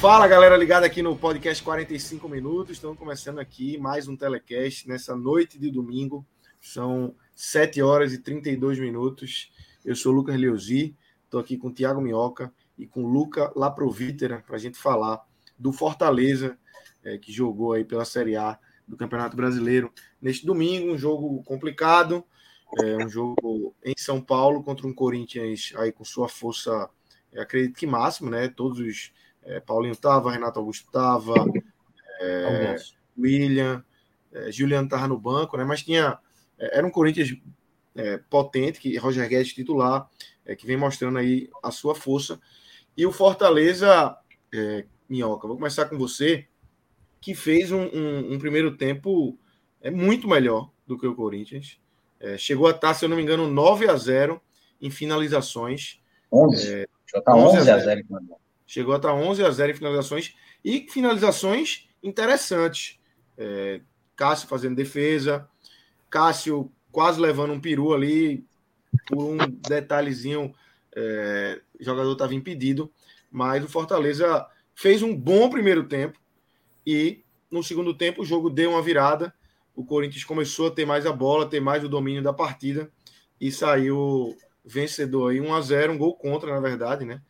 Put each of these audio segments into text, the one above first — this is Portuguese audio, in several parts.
Fala galera ligada aqui no podcast 45 minutos. Estamos começando aqui mais um telecast nessa noite de domingo. São 7 horas e 32 minutos. Eu sou o Lucas Leuzi, estou aqui com o Thiago Minhoca e com o Luca Laprovítera para a gente falar do Fortaleza, é, que jogou aí pela Série A do Campeonato Brasileiro neste domingo. Um jogo complicado, é, um jogo em São Paulo contra um Corinthians aí com sua força, acredito que máximo, né? Todos os é, Paulinho estava, Renato Augusto estava, é, William, é, Juliano estava no banco, né? Mas tinha. É, era um Corinthians é, potente, que Roger Guedes titular, é, que vem mostrando aí a sua força. E o Fortaleza, Minhoca, vou começar com você, que fez um, um, um primeiro tempo é muito melhor do que o Corinthians. chegou a estar, se eu não me engano, 9 a 0 em finalizações. 11. É, Já está 11 a 0. 0 Chegou a estar 11 a 0 em finalizações e finalizações interessantes. É, Cássio fazendo defesa, Cássio quase levando um peru ali, por um detalhezinho, é, o jogador estava impedido, mas o Fortaleza fez um bom primeiro tempo e no segundo tempo o jogo deu uma virada. O Corinthians começou a ter mais a bola, ter mais o domínio da partida e saiu vencedor aí 1 a 0, um gol contra, na verdade, né?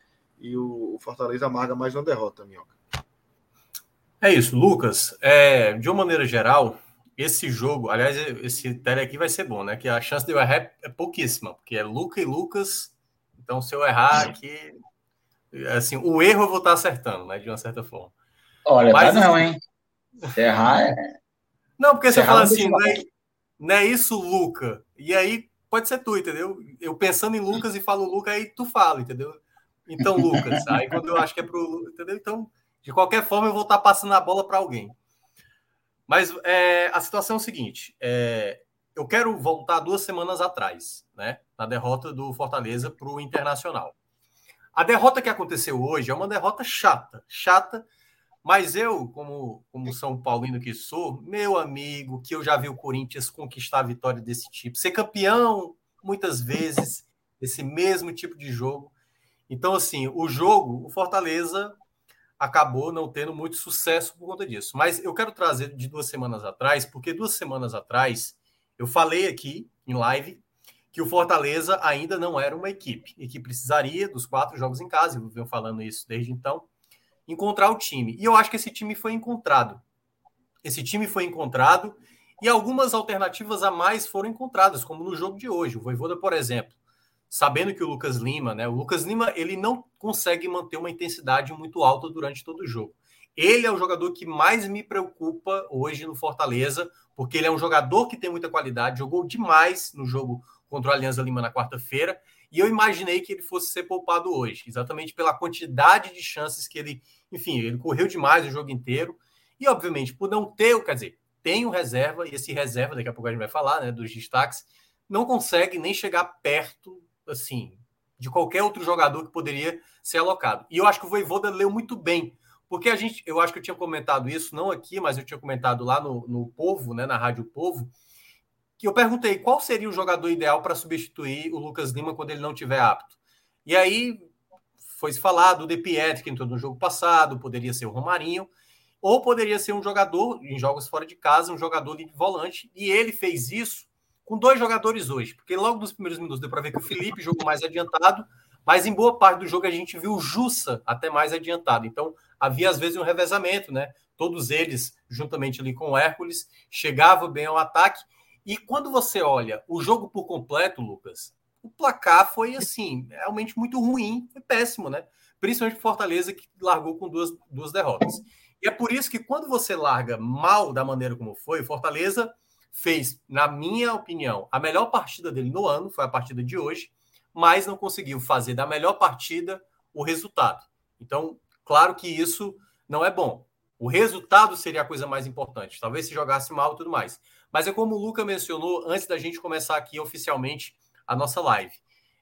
E o Fortaleza amarga mais uma derrota, Minhoca. É isso, Lucas. É, de uma maneira geral, esse jogo, aliás, esse tele aqui vai ser bom, né? Que a chance de eu errar é pouquíssima, porque é Luca e Lucas. Então, se eu errar aqui, assim, o erro eu vou estar acertando, né? De uma certa forma. Olha, Mas, não, assim, hein? Se errar é. Não, porque se você fala assim, não é, não é isso, Luca. E aí pode ser tu, entendeu? Eu pensando em Lucas e falo Luca, aí tu fala, entendeu? Então, Lucas, aí quando eu acho que é para o. Entendeu? Então, de qualquer forma, eu vou estar passando a bola para alguém. Mas é, a situação é o seguinte: é, eu quero voltar duas semanas atrás, né? Na derrota do Fortaleza para o Internacional. A derrota que aconteceu hoje é uma derrota chata, chata, mas eu, como, como São Paulino que sou, meu amigo, que eu já vi o Corinthians conquistar a vitória desse tipo, ser campeão muitas vezes, esse mesmo tipo de jogo. Então, assim, o jogo, o Fortaleza acabou não tendo muito sucesso por conta disso. Mas eu quero trazer de duas semanas atrás, porque duas semanas atrás eu falei aqui em live que o Fortaleza ainda não era uma equipe e que precisaria dos quatro jogos em casa, eu venho falando isso desde então, encontrar o time. E eu acho que esse time foi encontrado. Esse time foi encontrado e algumas alternativas a mais foram encontradas, como no jogo de hoje. O Voivoda, por exemplo, sabendo que o Lucas Lima, né? O Lucas Lima ele não consegue manter uma intensidade muito alta durante todo o jogo. Ele é o jogador que mais me preocupa hoje no Fortaleza, porque ele é um jogador que tem muita qualidade, jogou demais no jogo contra o Alianza Lima na quarta-feira, e eu imaginei que ele fosse ser poupado hoje, exatamente pela quantidade de chances que ele, enfim, ele correu demais o jogo inteiro, e obviamente por não ter, quer dizer, tem o reserva, e esse reserva, daqui a pouco a gente vai falar, né, dos destaques, não consegue nem chegar perto assim, de qualquer outro jogador que poderia ser alocado. E eu acho que o Voivoda leu muito bem, porque a gente, eu acho que eu tinha comentado isso, não aqui, mas eu tinha comentado lá no, no Povo, né, na Rádio Povo, que eu perguntei qual seria o jogador ideal para substituir o Lucas Lima quando ele não tiver apto. E aí foi se falar do De Pietri, que entrou no jogo passado, poderia ser o Romarinho, ou poderia ser um jogador, em jogos fora de casa, um jogador de volante, e ele fez isso com dois jogadores hoje, porque logo nos primeiros minutos deu para ver que o Felipe jogou mais adiantado, mas em boa parte do jogo a gente viu o Jussa até mais adiantado. Então havia às vezes um revezamento, né? Todos eles, juntamente ali com o Hércules, chegavam bem ao ataque. E quando você olha o jogo por completo, Lucas, o placar foi assim, realmente muito ruim, foi péssimo, né? Principalmente Fortaleza, que largou com duas, duas derrotas. E é por isso que quando você larga mal da maneira como foi, Fortaleza fez, na minha opinião, a melhor partida dele no ano, foi a partida de hoje, mas não conseguiu fazer da melhor partida o resultado. Então, claro que isso não é bom. O resultado seria a coisa mais importante. Talvez se jogasse mal e tudo mais. Mas é como o Luca mencionou antes da gente começar aqui oficialmente a nossa live.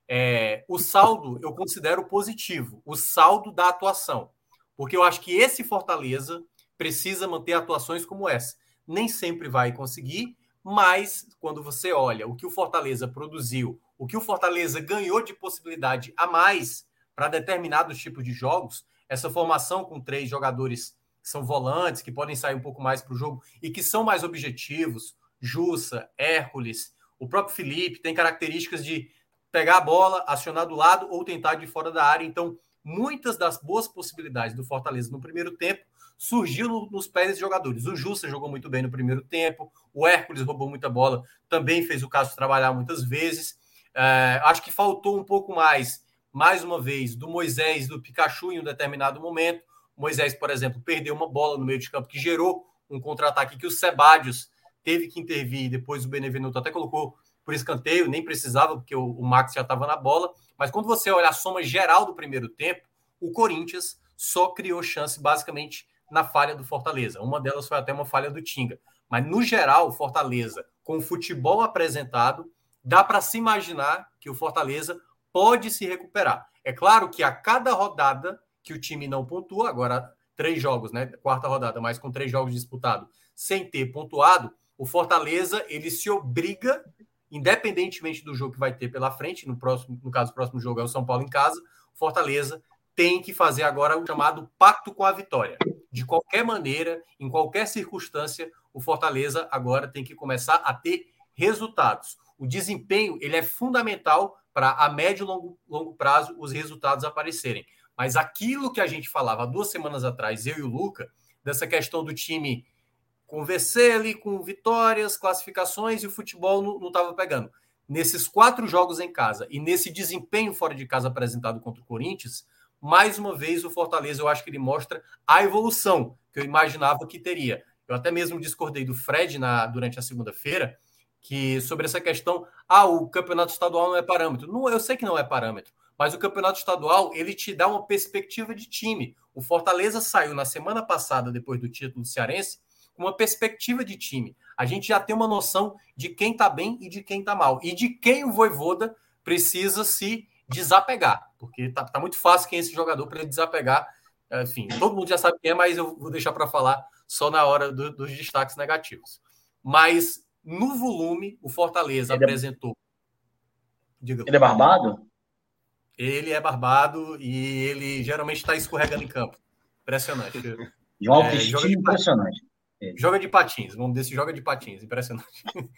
É, o saldo eu considero positivo, o saldo da atuação. Porque eu acho que esse Fortaleza precisa manter atuações como essa. Nem sempre vai conseguir, mas quando você olha o que o Fortaleza produziu, o que o Fortaleza ganhou de possibilidade a mais para determinados tipos de jogos, essa formação com três jogadores que são volantes, que podem sair um pouco mais para o jogo e que são mais objetivos, Jussa, Hércules, o próprio Felipe, tem características de pegar a bola, acionar do lado ou tentar de fora da área. Então, muitas das boas possibilidades do Fortaleza no primeiro tempo surgiu no, nos pés dos jogadores. O Justa jogou muito bem no primeiro tempo, o Hércules roubou muita bola, também fez o de trabalhar muitas vezes. É, acho que faltou um pouco mais, mais uma vez, do Moisés, do Pikachu em um determinado momento. O Moisés, por exemplo, perdeu uma bola no meio de campo que gerou um contra-ataque que o Sebadios teve que intervir. Depois o Benevenuto até colocou por escanteio, nem precisava, porque o, o Max já estava na bola. Mas quando você olha a soma geral do primeiro tempo, o Corinthians só criou chance basicamente na falha do Fortaleza. Uma delas foi até uma falha do Tinga. Mas no geral, o Fortaleza, com o futebol apresentado, dá para se imaginar que o Fortaleza pode se recuperar. É claro que a cada rodada que o time não pontua, agora três jogos, né? Quarta rodada, mas com três jogos disputados, sem ter pontuado, o Fortaleza ele se obriga independentemente do jogo que vai ter pela frente, no próximo, no caso, o próximo jogo é o São Paulo em casa, Fortaleza tem que fazer agora o chamado pacto com a vitória. De qualquer maneira, em qualquer circunstância, o Fortaleza agora tem que começar a ter resultados. O desempenho ele é fundamental para a médio e longo, longo prazo os resultados aparecerem. Mas aquilo que a gente falava duas semanas atrás, eu e o Luca, dessa questão do time convencer ali com vitórias, classificações e o futebol não estava pegando. Nesses quatro jogos em casa e nesse desempenho fora de casa apresentado contra o Corinthians, mais uma vez o Fortaleza eu acho que ele mostra a evolução que eu imaginava que teria. Eu até mesmo discordei do Fred na, durante a segunda-feira, que sobre essa questão, ah, o campeonato estadual não é parâmetro. Não, eu sei que não é parâmetro, mas o campeonato estadual ele te dá uma perspectiva de time. O Fortaleza saiu na semana passada, depois do título Cearense, uma perspectiva de time. A gente já tem uma noção de quem está bem e de quem está mal. E de quem o Voivoda precisa se desapegar. Porque tá, tá muito fácil quem é esse jogador para ele desapegar. Enfim, todo mundo já sabe quem é, mas eu vou deixar para falar só na hora do, dos destaques negativos. Mas no volume, o Fortaleza ele é apresentou. É... Diga. Ele é barbado? Ele é barbado e ele geralmente está escorregando em campo. Impressionante. De uma autoestima é, impressionante. É. Joga de patins, vamos dizer joga de patins, impressionante.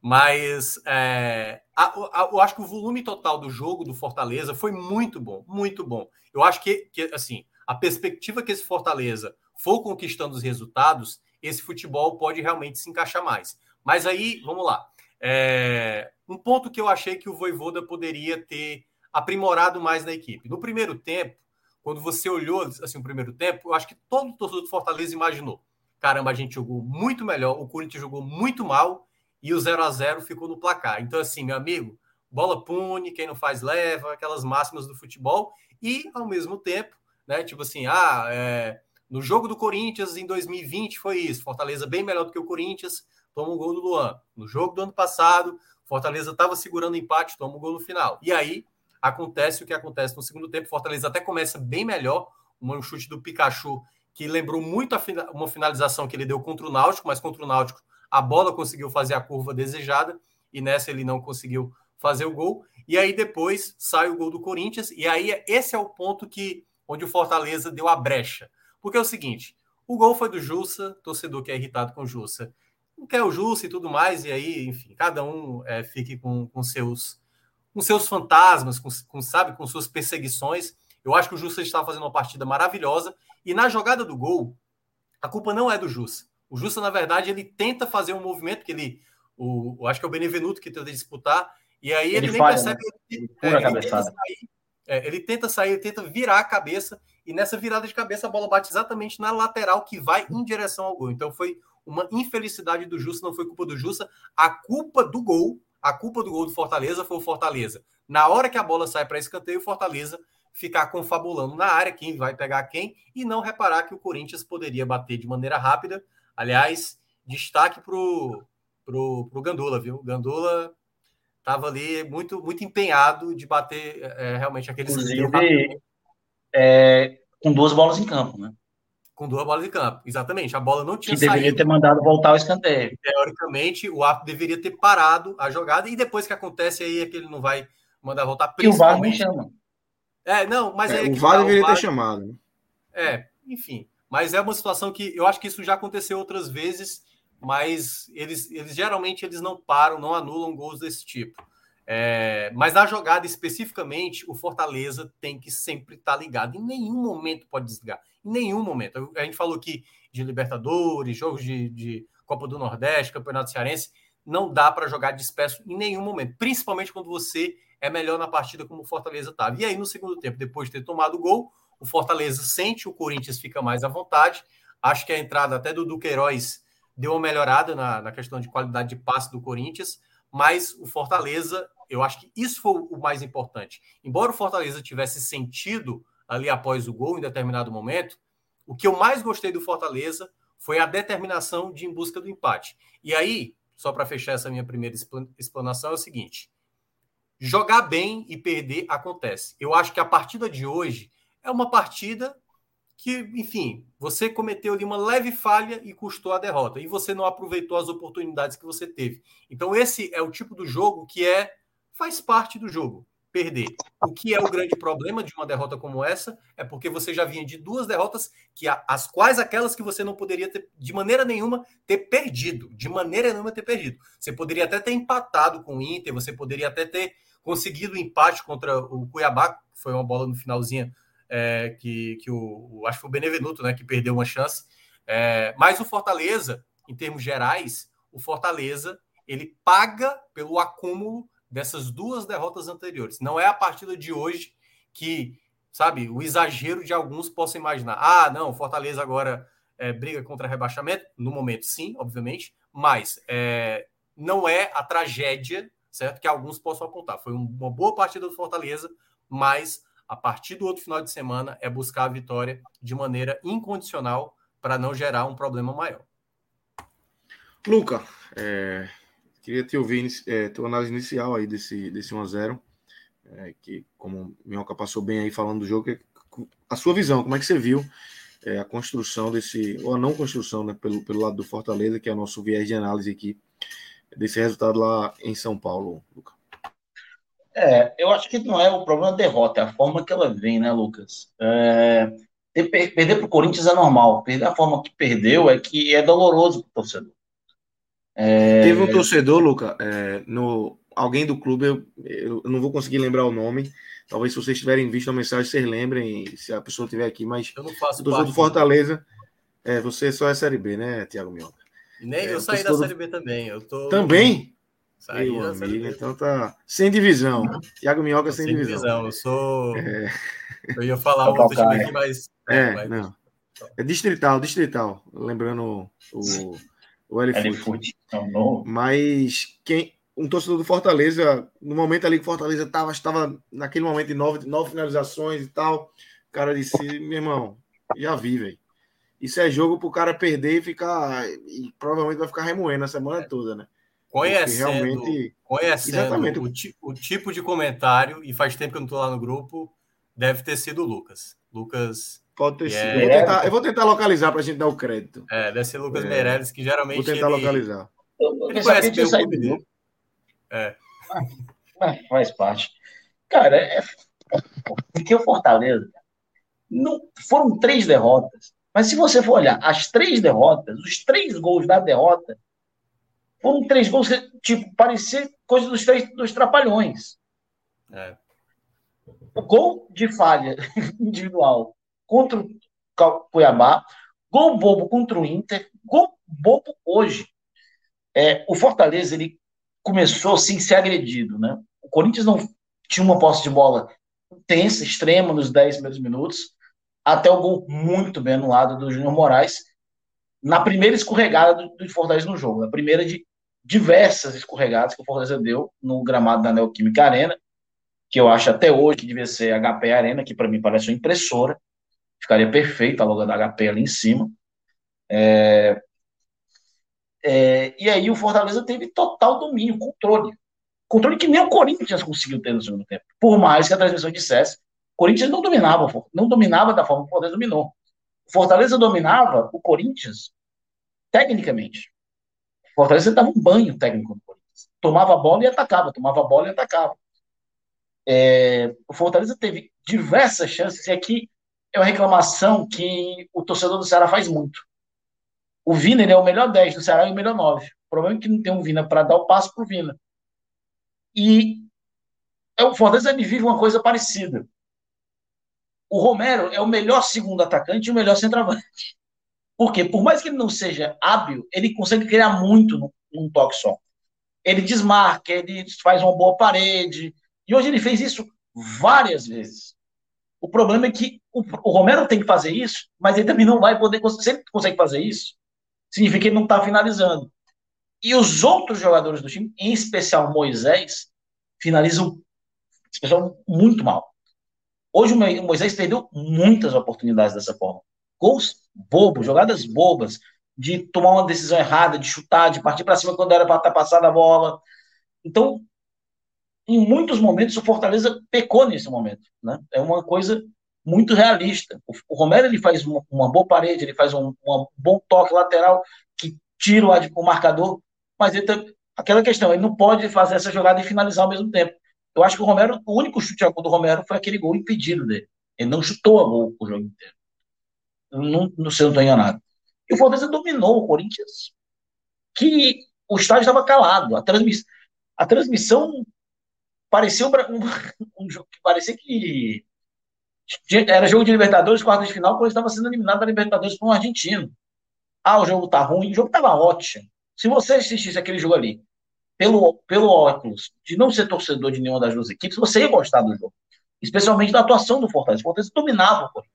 Mas é, a, a, eu acho que o volume total do jogo do Fortaleza foi muito bom, muito bom. Eu acho que, que assim, a perspectiva que esse Fortaleza for conquistando os resultados, esse futebol pode realmente se encaixar mais. Mas aí, vamos lá. É, um ponto que eu achei que o Voivoda poderia ter aprimorado mais na equipe. No primeiro tempo, quando você olhou assim, o primeiro tempo, eu acho que todo o torcedor do Fortaleza imaginou caramba, a gente jogou muito melhor, o Corinthians jogou muito mal e o 0 a 0 ficou no placar. Então, assim, meu amigo, bola pune, quem não faz leva, aquelas máximas do futebol, e ao mesmo tempo, né, tipo assim, ah, é, no jogo do Corinthians em 2020 foi isso, Fortaleza bem melhor do que o Corinthians, toma um gol do Luan. No jogo do ano passado, Fortaleza estava segurando o empate, toma um gol no final. E aí acontece o que acontece no segundo tempo, Fortaleza até começa bem melhor, um chute do Pikachu que lembrou muito uma finalização que ele deu contra o Náutico, mas contra o Náutico a bola conseguiu fazer a curva desejada e nessa ele não conseguiu fazer o gol. E aí depois sai o gol do Corinthians e aí esse é o ponto que onde o Fortaleza deu a brecha. Porque é o seguinte, o gol foi do Jussa, torcedor que é irritado com o Jussa. Não quer o Jussa e tudo mais, e aí, enfim, cada um é, fique com, com seus com seus fantasmas, com, com, sabe, com suas perseguições. Eu acho que o Jussa estava fazendo uma partida maravilhosa e na jogada do gol, a culpa não é do Jussa. O Jussa, na verdade, ele tenta fazer um movimento que ele. O, acho que é o Benevenuto que tenta disputar. E aí ele, Ele nem falha, percebe. né? Ele, Ele é, ele tenta sair, é, ele tenta sair, ele tenta virar a cabeça, e nessa virada de cabeça a bola bate exatamente na lateral que vai em direção ao gol. Então foi uma infelicidade do Jussa, não foi culpa do Jussa. A culpa do gol, a culpa do gol do Fortaleza foi o Fortaleza. Na hora que a bola sai para escanteio, o Fortaleza ficar confabulando na área quem vai pegar quem e não reparar que o Corinthians poderia bater de maneira rápida. Aliás, destaque pro pro, pro Gandula, viu? O Gandula estava ali muito muito empenhado de bater é, realmente aquele Inclusive, é, com duas bolas em campo, né? com duas bolas de campo. Exatamente. A bola não tinha Que deveria saído. ter mandado voltar ao escanteio. Teoricamente, o árbitro deveria ter parado a jogada e depois que acontece aí é que ele não vai mandar voltar E o VAR não chama. É, não, mas É, é, o VAR tá, deveria VAR ter chamado. né? É, enfim. Mas é uma situação que eu acho que isso já aconteceu outras vezes, mas eles, eles geralmente eles não param, não anulam gols desse tipo. É, mas na jogada especificamente, o Fortaleza tem que sempre estar ligado. Em nenhum momento pode desligar. Em nenhum momento. A gente falou aqui de Libertadores, jogos de, de Copa do Nordeste, Campeonato Cearense. Não dá para jogar disperso em nenhum momento, principalmente quando você é melhor na partida como o Fortaleza estava. E aí, no segundo tempo, depois de ter tomado o gol, o Fortaleza sente, o Corinthians fica mais à vontade. Acho que a entrada até do Duqueiroz deu uma melhorada na, na questão de qualidade de passe do Corinthians, mas o Fortaleza, eu acho que isso foi o mais importante. Embora o Fortaleza tivesse sentido ali após o gol em determinado momento, o que eu mais gostei do Fortaleza foi a determinação de em busca do empate. E aí, só para fechar essa minha primeira explanação, é o seguinte: jogar bem e perder acontece. Eu acho que a partida de hoje é uma partida que, enfim, você cometeu ali uma leve falha e custou a derrota, e você não aproveitou as oportunidades que você teve. Então, esse é o tipo do jogo que é faz parte do jogo, perder. O que é o grande problema de uma derrota como essa é porque você já vinha de duas derrotas que as quais aquelas que você não poderia ter de maneira nenhuma ter perdido, de maneira nenhuma ter perdido. Você poderia até ter empatado com o Inter, você poderia até ter conseguido o empate contra o Cuiabá, que foi uma bola no finalzinho é, que, que o, acho que foi o Benevenuto, né, que perdeu uma chance. É, mas o Fortaleza, em termos gerais, o Fortaleza ele paga pelo acúmulo dessas duas derrotas anteriores. Não é a partida de hoje que, sabe, o exagero de alguns possam imaginar. Ah, não, Fortaleza agora é, briga contra rebaixamento. No momento, sim, obviamente, mas é, não é a tragédia, certo, que alguns possam apontar. Foi uma boa partida do Fortaleza, mas a partir do outro final de semana é buscar a vitória de maneira incondicional para não gerar um problema maior. Luca, é, queria te ouvir é, tua análise inicial aí desse, desse 1x0, é, que como o Minhoca passou bem aí falando do jogo, a sua visão, como é que você viu é, a construção desse, ou a não construção, né, pelo, pelo lado do Fortaleza, que é o nosso viés de análise aqui, desse resultado lá em São Paulo, Luca? É, eu acho que não é o problema da derrota, é a forma que ela vem, né, Lucas? É, perder para o Corinthians é normal, perder a forma que perdeu é que é doloroso para o torcedor. É... Teve um torcedor, Luca, é, no, alguém do clube, eu, eu, não vou conseguir lembrar o nome, talvez se vocês tiverem visto a mensagem, vocês lembrem, se a pessoa estiver aqui, mas eu não faço o torcedor do Fortaleza, é, você só é Série B, né, Tiago Minhoca? Nem, eu saí da Série B também. Eu tô... Também? Saí Meu amigo, então tá sem divisão. Tiago Minhoca sem, sem divisão. divisão. Eu sou. É... Eu ia falar um outro time aqui, mas. É, mas... não. É distrital, distrital. Lembrando o, o L-Foot. Mas quem. Um torcedor do Fortaleza, no momento ali que o Fortaleza estava, estava naquele momento de nove, nove finalizações e tal. O cara disse: meu irmão, já vi, velho. Isso é jogo pro cara perder e ficar. E provavelmente vai ficar remoendo a semana toda, né? Conhecendo, realmente... conhecendo o, o, tipo de comentário, e faz tempo que eu não estou lá no grupo, deve ter sido o Lucas. Lucas. Pode ter sido. É... Eu, vou tentar, eu vou tentar localizar para a gente dar o crédito. É, deve ser Lucas é... Meirelles, que geralmente. Vou tentar ele... localizar. Ele conhece bem o clube dele. É. Faz parte. Cara, é. Porque o Fortaleza. Não, foram três derrotas. Mas se você for olhar as três derrotas, os três gols da derrota foram três gols que, tipo, parecia coisa dos três dos trapalhões. É. O gol de falha individual contra o Cuiabá, gol bobo contra o Inter, gol bobo hoje. É, o Fortaleza ele começou sem ser agredido, né? O Corinthians não tinha uma posse de bola intensa, extrema nos 10 primeiros minutos, até o gol muito bem anulado do Júnior Moraes, na primeira escorregada do, do Fortaleza no jogo, na primeira de diversas escorregadas que o Fortaleza deu no gramado da Neoquímica Arena, que eu acho até hoje que devia ser HP Arena, que para mim parece uma impressora, ficaria perfeita a logo da HP ali em cima. É, é, e aí o Fortaleza teve total domínio, controle. Controle que nem o Corinthians conseguiu ter no segundo tempo. Por mais que a transmissão dissesse, o Corinthians não dominava, não dominava da forma que o Fortaleza dominou. O Fortaleza dominava o Corinthians tecnicamente. Fortaleza dava um banho técnico no Corinthians. Tomava a bola e atacava, tomava a bola e atacava. É, o Fortaleza teve diversas chances, e aqui é uma reclamação que o torcedor do Ceará faz muito. O Vina ele é o melhor 10 do Ceará e o melhor 9. O problema é que não tem um Vina para dar o passo para o Vina. E é, o Fortaleza vive uma coisa parecida. O Romero é o melhor segundo atacante e o melhor centroavante. Porque, por mais que ele não seja hábil, ele consegue criar muito num, toque só. Ele desmarca, ele faz uma boa parede. E hoje ele fez isso várias vezes. O problema é que o, o Romero tem que fazer isso, mas ele também não vai poder. Se ele consegue fazer isso, significa que ele não está finalizando. E os outros jogadores do time, em especial Moisés, finalizam especial, muito mal. Hoje o Moisés perdeu muitas oportunidades dessa forma. Gols bobos, jogadas bobas, de tomar uma decisão errada, de chutar, de partir para cima quando era para estar tá passada a bola. Então, em muitos momentos, o Fortaleza pecou nesse momento. Né? É uma coisa muito realista. O, Romero ele faz uma, uma boa parede, ele faz um, um, bom toque lateral que tira o, o marcador, mas ele aquela questão, ele não pode fazer essa jogada e finalizar ao mesmo tempo. Eu acho que o Romero, o único chute a gol do Romero foi aquele gol impedido dele. Ele não chutou a gol o jogo inteiro. Não, não sei, enganado. E o Fortaleza dominou o Corinthians, que o estádio estava calado. A, a transmissão parecia um, um, um jogo que parecia que era jogo de Libertadores, quarta de final, quando estava sendo eliminado da Libertadores por um argentino. Ah, o jogo tá ruim. O jogo estava ótimo. Se você assistisse aquele jogo ali, pelo, pelo óculos de não ser torcedor de nenhuma das duas equipes, você ia gostar do jogo. Especialmente da atuação do Fortaleza. O Fortaleza dominava o Corinthians.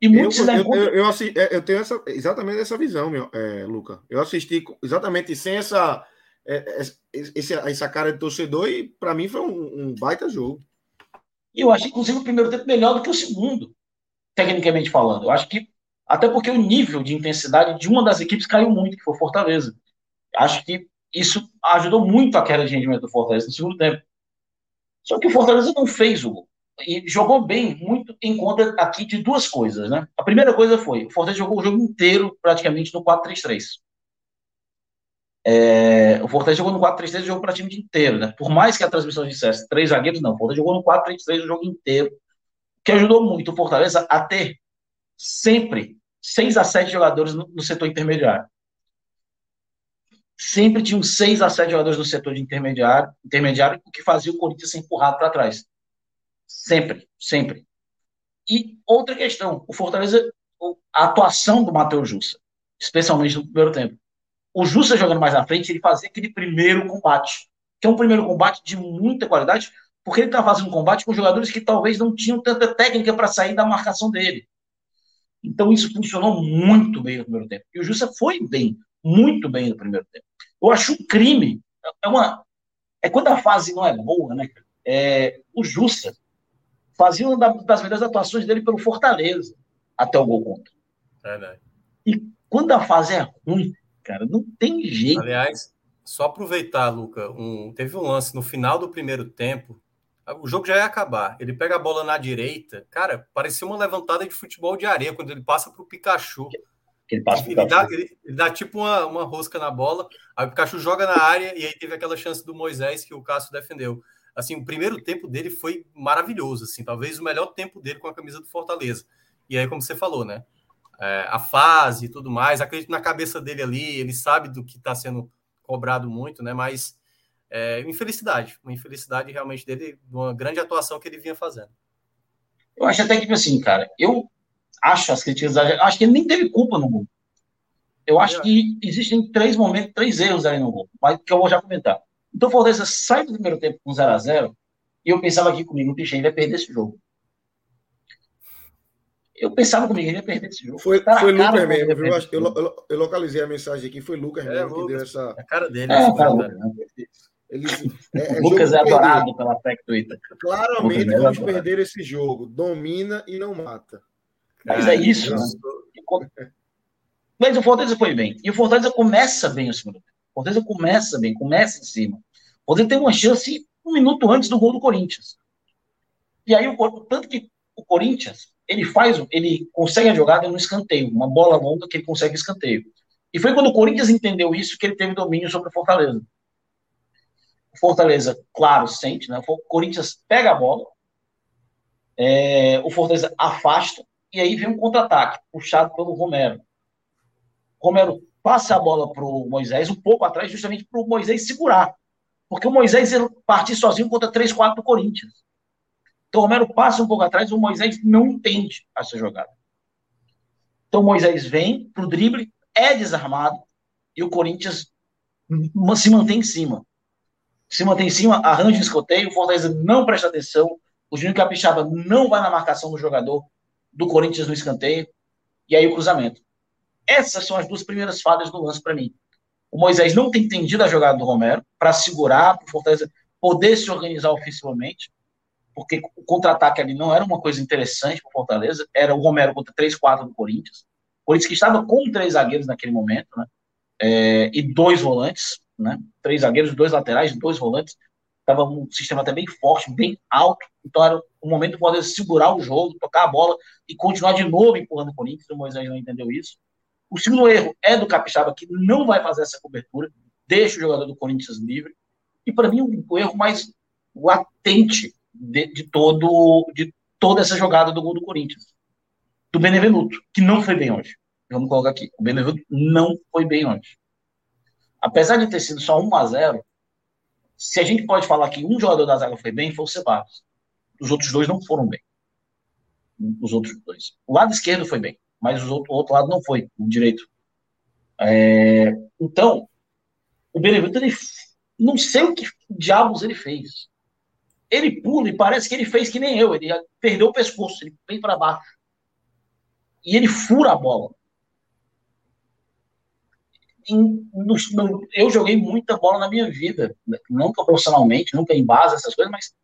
E muitos eu, eu, eu, eu, é, eu, tenho essa, exatamente essa visão, meu, é, Luca. Eu assisti exatamente sem essa, é, essa, essa cara de torcedor e para mim foi um, um baita jogo. E eu acho, inclusive, o primeiro tempo melhor do que o segundo, tecnicamente falando. Eu acho que, até porque o nível de intensidade de uma das equipes caiu muito, que foi o Fortaleza. Acho que isso ajudou muito a queda de rendimento do Fortaleza no segundo tempo. Só que o Fortaleza não fez o gol. E jogou bem, muito em conta aqui de duas coisas, né? A primeira coisa foi, o Fortaleza jogou o jogo inteiro praticamente no 4-3-3. É, o Fortaleza jogou no 4-3-3 o jogo praticamente inteiro, né? Por mais que a transmissão dissesse três zagueiros, não. O Fortaleza jogou no 4-3-3 o jogo inteiro, que ajudou muito o Fortaleza a ter sempre seis a sete jogadores no, no setor intermediário. Sempre tinham seis a sete jogadores no setor de intermediário, intermediário, o que fazia o Corinthians ser empurrado para trás. Sempre, sempre. E outra questão, o Fortaleza, a atuação do Matheus Jussa, especialmente no primeiro tempo o Justa jogando mais à frente, ele fazia aquele primeiro combate, que é um primeiro combate de muita qualidade, porque ele está fazendo um combate com jogadores que talvez não tinham tanta técnica para sair da marcação dele. Então isso funcionou muito bem no primeiro tempo. E o Justa foi bem, muito bem no primeiro tempo. Eu acho um crime, é uma é quando a fase não é boa, né? É, o Justa fazia uma das melhores atuações dele pelo Fortaleza até o gol contra. É, né? E quando a fase é ruim, cara. Não tem jeito. Aliás, só aproveitar, Luca, um, teve um lance no final do primeiro tempo. O jogo já ia acabar. Ele pega a bola na direita. Cara, parecia uma levantada de futebol de areia quando ele passa para o Pikachu. Ele, passa ele, dá, ele, ele, dá, tipo uma, uma rosca na bola, aí o Pikachu joga na área e aí teve aquela chance do Moisés que o Cássio defendeu. Assim, o primeiro tempo dele foi maravilhoso, assim, talvez o melhor tempo dele com a camisa do Fortaleza. E aí, como você falou, né? é, a fase e tudo mais. Acredito na cabeça dele ali, ele sabe do que está sendo cobrado muito, né? Mas é, infelicidade, uma infelicidade realmente dele, uma grande atuação que ele vinha fazendo. Eu acho até que, assim, cara, eu acho as críticas, acho que ele nem teve culpa no gol. Eu acho é. que existem três momentos, três erros ali no gol, mas que eu vou já comentar. Então o Fortaleza sai do primeiro tempo com 0 a 0 e eu pensava aqui comigo, o Pichê vai perder esse jogo. Eu pensava comigo, ele ia perder esse jogo. Foi, tá foi Lucas mesmo, viu? Eu, eu, eu, localizei a mensagem aqui, foi Lucas é, mesmo Lucas, que deu essa. A cara dele. É, cara, né? Ele, é, é Lucas é adorado pela PEC Twitter. Claramente é vamos perder esse jogo. Domina e não mata. Mas é isso. Né? Mas o Fortaleza foi bem. E o Fortaleza começa bem o segundo tempo. O Fortaleza começa bem, começa em cima. O Fortaleza tem uma chance um minuto antes do gol do Corinthians. E aí, o, tanto que o Corinthians, ele faz, ele consegue a jogada no escanteio, uma bola longa que ele consegue escanteio. E foi quando o Corinthians entendeu isso que ele teve domínio sobre o Fortaleza. O Fortaleza, claro, sente, né? O Corinthians pega a bola, é, o Fortaleza afasta, e aí vem um contra-ataque, puxado pelo Romero. Romero passa a bola para o Moisés, um pouco atrás, justamente para o Moisés segurar. Porque o Moisés ia partir sozinho contra 3, 4 do Corinthians. Então o Romero passa um pouco atrás, o Moisés não entende essa jogada. Então o Moisés vem para o drible, é desarmado, e o Corinthians se mantém em cima. Se mantém em cima, arranja o escoteio, o Fortaleza não presta atenção, o Júnior Capixaba não vai na marcação do jogador do Corinthians no escanteio, e aí o cruzamento. Essas são as duas primeiras falhas do lance para mim. O Moisés não tem entendido a jogada do Romero para segurar, para o Fortaleza poder se organizar ofensivamente, porque o contra-ataque ali não era uma coisa interessante para o Fortaleza, era o Romero contra 3-4 do Corinthians. O Corinthians que estava com três zagueiros naquele momento, né? É, e dois volantes, né? Três zagueiros, dois laterais, dois volantes. Estava um sistema até bem forte, bem alto. Então era o momento do Fortaleza segurar o jogo, tocar a bola e continuar de novo empurrando o Corinthians. O Moisés não entendeu isso. O segundo erro é do Capixaba, que não vai fazer essa cobertura, deixa o jogador do Corinthians livre. E para mim, o erro mais latente de, de, todo, de toda essa jogada do gol do Corinthians. Do Benevenuto, que não foi bem hoje. Vamos colocar aqui. O Benevenuto não foi bem hoje. Apesar de ter sido só 1 a 0 se a gente pode falar que um jogador da zaga foi bem, foi o Ceballos. Os outros dois não foram bem. Os outros dois. O lado esquerdo foi bem, mas o outro, o outro lado não foi, direito. É, então, o Benevenuto, ele, não sei o que diabos ele fez ele pula e parece que ele fez que nem eu, ele perdeu o pescoço, ele vem para baixo. E ele fura a bola. No, eu joguei muita bola na minha vida, nunca profissionalmente, nunca em base, essas coisas, mas,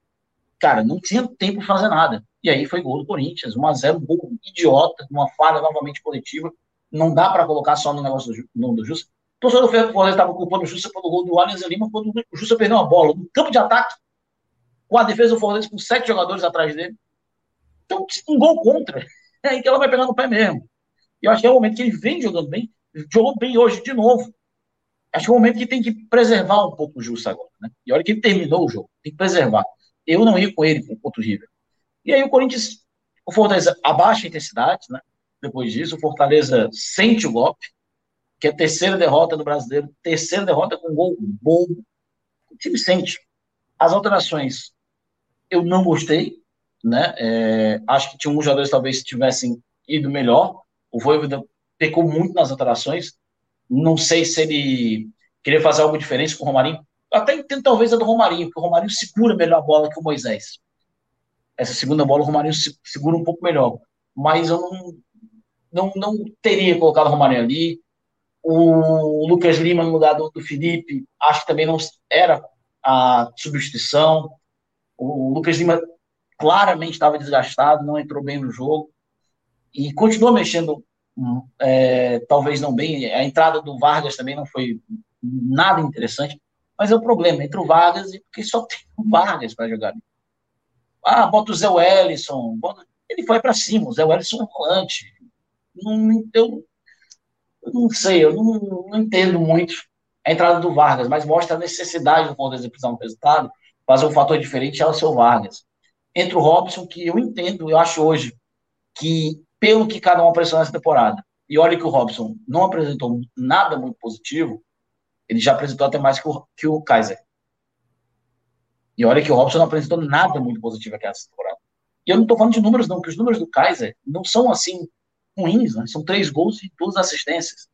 cara, não tinha tempo de fazer nada. E aí foi gol do Corinthians, 1x0, um gol idiota, uma falha novamente coletiva. Não dá para colocar só no negócio do, no, do Justa. O torcedor do Fortaleza estava culpando o Justa pelo gol do Allianz Lima quando o Justa perdeu a bola. No campo de ataque, com a defesa do Fortaleza com sete jogadores atrás dele. Então, um gol contra. É aí que ela vai pegar no pé mesmo. E eu acho que é o momento que ele vem jogando bem, jogou bem hoje de novo. Acho que é o momento que tem que preservar um pouco o Justo agora. Né? E olha que ele terminou o jogo, tem que preservar. Eu não ia com ele contra o River. E aí o Corinthians, o Fortaleza abaixa a intensidade, né? Depois disso, o Fortaleza sente o golpe, que é a terceira derrota do brasileiro, terceira derrota com um gol bobo. O time sente. As alterações eu não gostei, né? É, acho que tinha alguns jogadores talvez tivessem ido melhor. O Voivoda pecou muito nas alterações. Não sei se ele queria fazer algo diferente com o Romarinho. Até entendo talvez a do Romarinho, porque o Romarinho segura melhor a bola que o Moisés. Essa segunda bola o Romarinho segura um pouco melhor. Mas eu não, não, não teria colocado o Romarinho ali. O Lucas Lima no lugar do, do Felipe, acho que também não era a substituição. O Lucas Lima claramente estava desgastado, não entrou bem no jogo e continuou mexendo, hum, é, talvez não bem. A entrada do Vargas também não foi nada interessante, mas é o problema entre o Vargas e porque só tem o Vargas para jogar. Ah, bota o Zé Wellison, bota... ele foi para cima. O Zé Wellison é volante. Não, eu, eu não sei, eu não, não entendo muito a entrada do Vargas, mas mostra a necessidade do Fortaleza precisar um resultado fazer um fator diferente é o seu Vargas. Entre o Robson, que eu entendo, eu acho hoje, que pelo que cada um apresentou nessa temporada, e olha que o Robson não apresentou nada muito positivo, ele já apresentou até mais que o, que o Kaiser. E olha que o Robson não apresentou nada muito positivo aqui nessa temporada. E eu não estou falando de números, não, porque os números do Kaiser não são assim ruins, né? São três gols e duas assistências.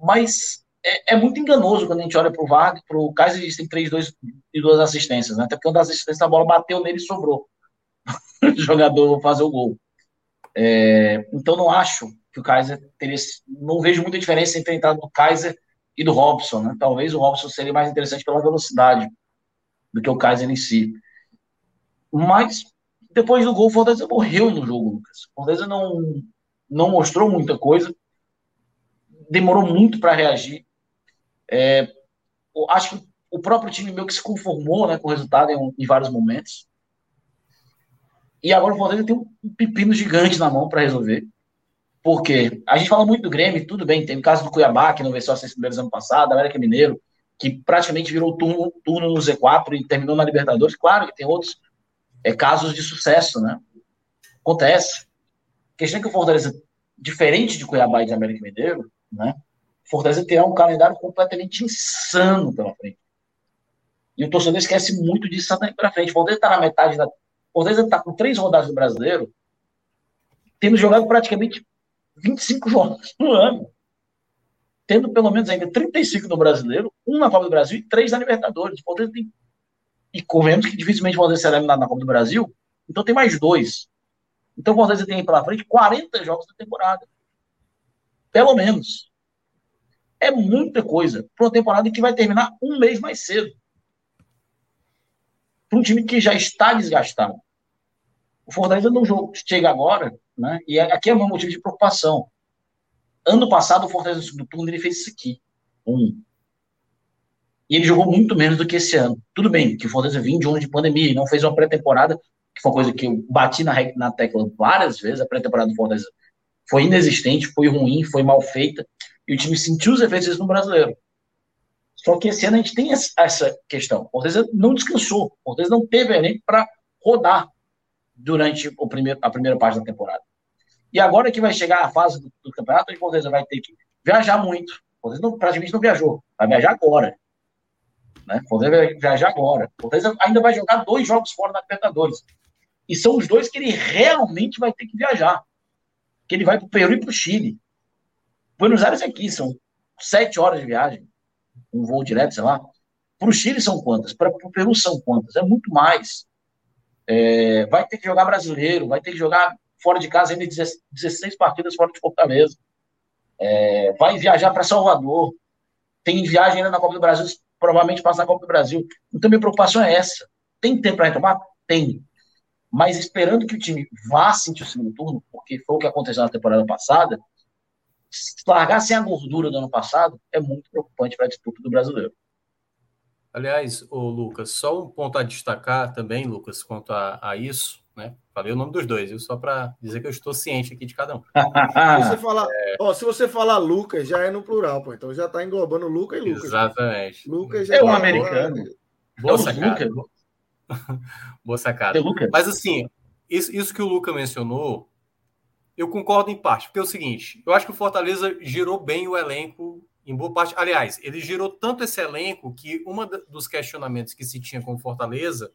Mas é, é, muito enganoso quando a gente olha para o Vargas, para o Kaiser, eles têm três, dois e duas assistências, né? Até porque uma das assistências a bola bateu nele e sobrou. o jogador fazer o gol. É, então não acho que o Kaiser teria. Não vejo muita diferença entre a entrada do Kaiser e do Robson, né? Talvez o Robson seria mais interessante pela velocidade do que o Kaiser em si. Mas depois do gol, o Fortaleza morreu no jogo, Lucas. O Fortaleza não, não mostrou muita coisa, demorou muito para reagir. É, acho que o próprio time meio que se conformou né, com o resultado em, em vários momentos. E agora o Fortaleza tem um pepino gigante na mão para resolver. Porque a gente fala muito do Grêmio, tudo bem, tem o caso do Cuiabá, que não venceu as seis primeiros ano passado, América Mineiro, que praticamente virou turno, turno no Z4 e terminou na Libertadores. Claro que tem outros é, casos de sucesso, né? Acontece. A questão é que o Fortaleza, diferente de Cuiabá e de América Mineiro, né? Fortaleza terá um calendário completamente insano pela frente. E o torcedor esquece muito disso também para frente. O Fortaleza está na metade da. O Fortaleza está com três rodadas do brasileiro, tendo jogado praticamente 25 jogos no ano. Tendo pelo menos ainda 35 no brasileiro, um na Copa do Brasil e três na Libertadores. Tem. E corremos que dificilmente o Fortaleza será eliminado na Copa do Brasil, então tem mais dois. Então o Fortaleza tem pela frente 40 jogos da temporada. Pelo menos. É muita coisa para uma temporada que vai terminar um mês mais cedo. Para um time que já está desgastado. O Fortaleza não jogo, chega agora, né? E aqui é meu motivo de preocupação. Ano passado, o Fortaleza no segundo turno ele fez isso aqui. Um. E ele jogou muito menos do que esse ano. Tudo bem, que o Fortaleza vinha de um ano de pandemia e não fez uma pré-temporada, que foi uma coisa que eu bati na, na tecla várias vezes. A pré-temporada do Fortaleza foi inexistente, foi ruim, foi mal feita. E o time sentiu os efeitos no brasileiro. Só que esse ano a gente tem essa questão. O Fortaleza não descansou. O Fortaleza não teve elenco para rodar durante o primeiro, a primeira parte da temporada. E agora que vai chegar a fase do, do campeonato, o Fortaleza vai ter que viajar muito. O Fortaleza não, praticamente não viajou. Vai viajar agora. Né? O Fortaleza vai viajar agora. O Fortaleza ainda vai jogar dois jogos fora da Libertadores. E são os dois que ele realmente vai ter que viajar. Que ele vai para o Peru e para o Chile. Buenos Aires é aqui, são sete horas de viagem. Um voo direto, sei lá. Para o Chile são quantas? Para o Peru são quantas? É muito mais. É, vai ter que jogar brasileiro, vai ter que jogar fora de casa ainda 16 partidas fora de Fortaleza. É, vai viajar para Salvador. Tem viagem ainda na Copa do Brasil, provavelmente passa na Copa do Brasil. Então, minha preocupação é essa. Tem tempo para retomar? Tem. Mas esperando que o time vá sentir o segundo turno, porque foi o que aconteceu na temporada passada, largar sem a gordura do ano passado é muito preocupante para a disputa do brasileiro. Aliás, o Lucas, só um ponto a destacar também, Lucas, quanto a, a isso? Falei o nome dos dois, viu? Só para dizer que eu estou ciente aqui de cada um. se, você falar, é... ó, se você falar Lucas, já é no plural, pô. Então já está englobando Lucas e Lucas. Exatamente. Lucas já é um tá americano. Boa é sacada. Boa sacada. Mas assim, isso, isso que o Lucas mencionou, eu concordo em parte, porque é o seguinte, eu acho que o Fortaleza girou bem o elenco em boa parte. Aliás, ele girou tanto esse elenco que um dos questionamentos que se tinha com o Fortaleza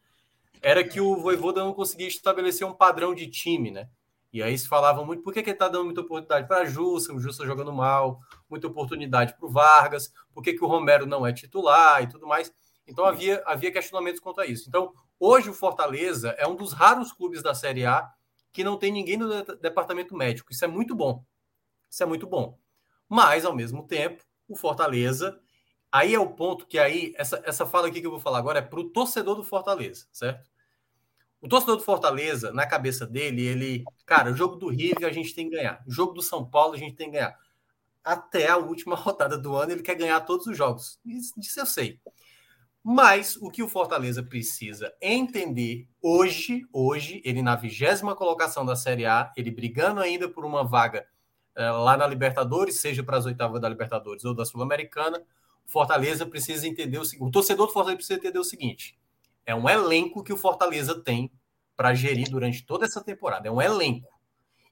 era que o Voivoda não conseguia estabelecer um padrão de time, né? E aí se falava muito, por que, que ele está dando muita oportunidade para a Jussa, o Jussa jogando mal, muita oportunidade para o Vargas, por que, que o Romero não é titular e tudo mais. Então havia, havia questionamentos quanto a isso. Então, hoje o Fortaleza é um dos raros clubes da Série A que não tem ninguém no departamento médico. Isso é muito bom. Isso é muito bom. Mas, ao mesmo tempo, o Fortaleza. Aí é o ponto que aí, essa, essa fala aqui que eu vou falar agora é para o torcedor do Fortaleza, certo? O torcedor do Fortaleza, na cabeça dele, ele, cara, o jogo do River a gente tem que ganhar. O jogo do São Paulo a gente tem que ganhar. Até a última rodada do ano ele quer ganhar todos os jogos. Isso, eu sei. Mas o que o Fortaleza precisa entender hoje, hoje, ele na vigésima colocação da Série A, ele brigando ainda por uma vaga é, lá na Libertadores, seja para as oitavas da Libertadores ou da Sul-Americana, Fortaleza precisa entender o seguinte: o torcedor do Fortaleza precisa entender o seguinte: é um elenco que o Fortaleza tem para gerir durante toda essa temporada. É um elenco.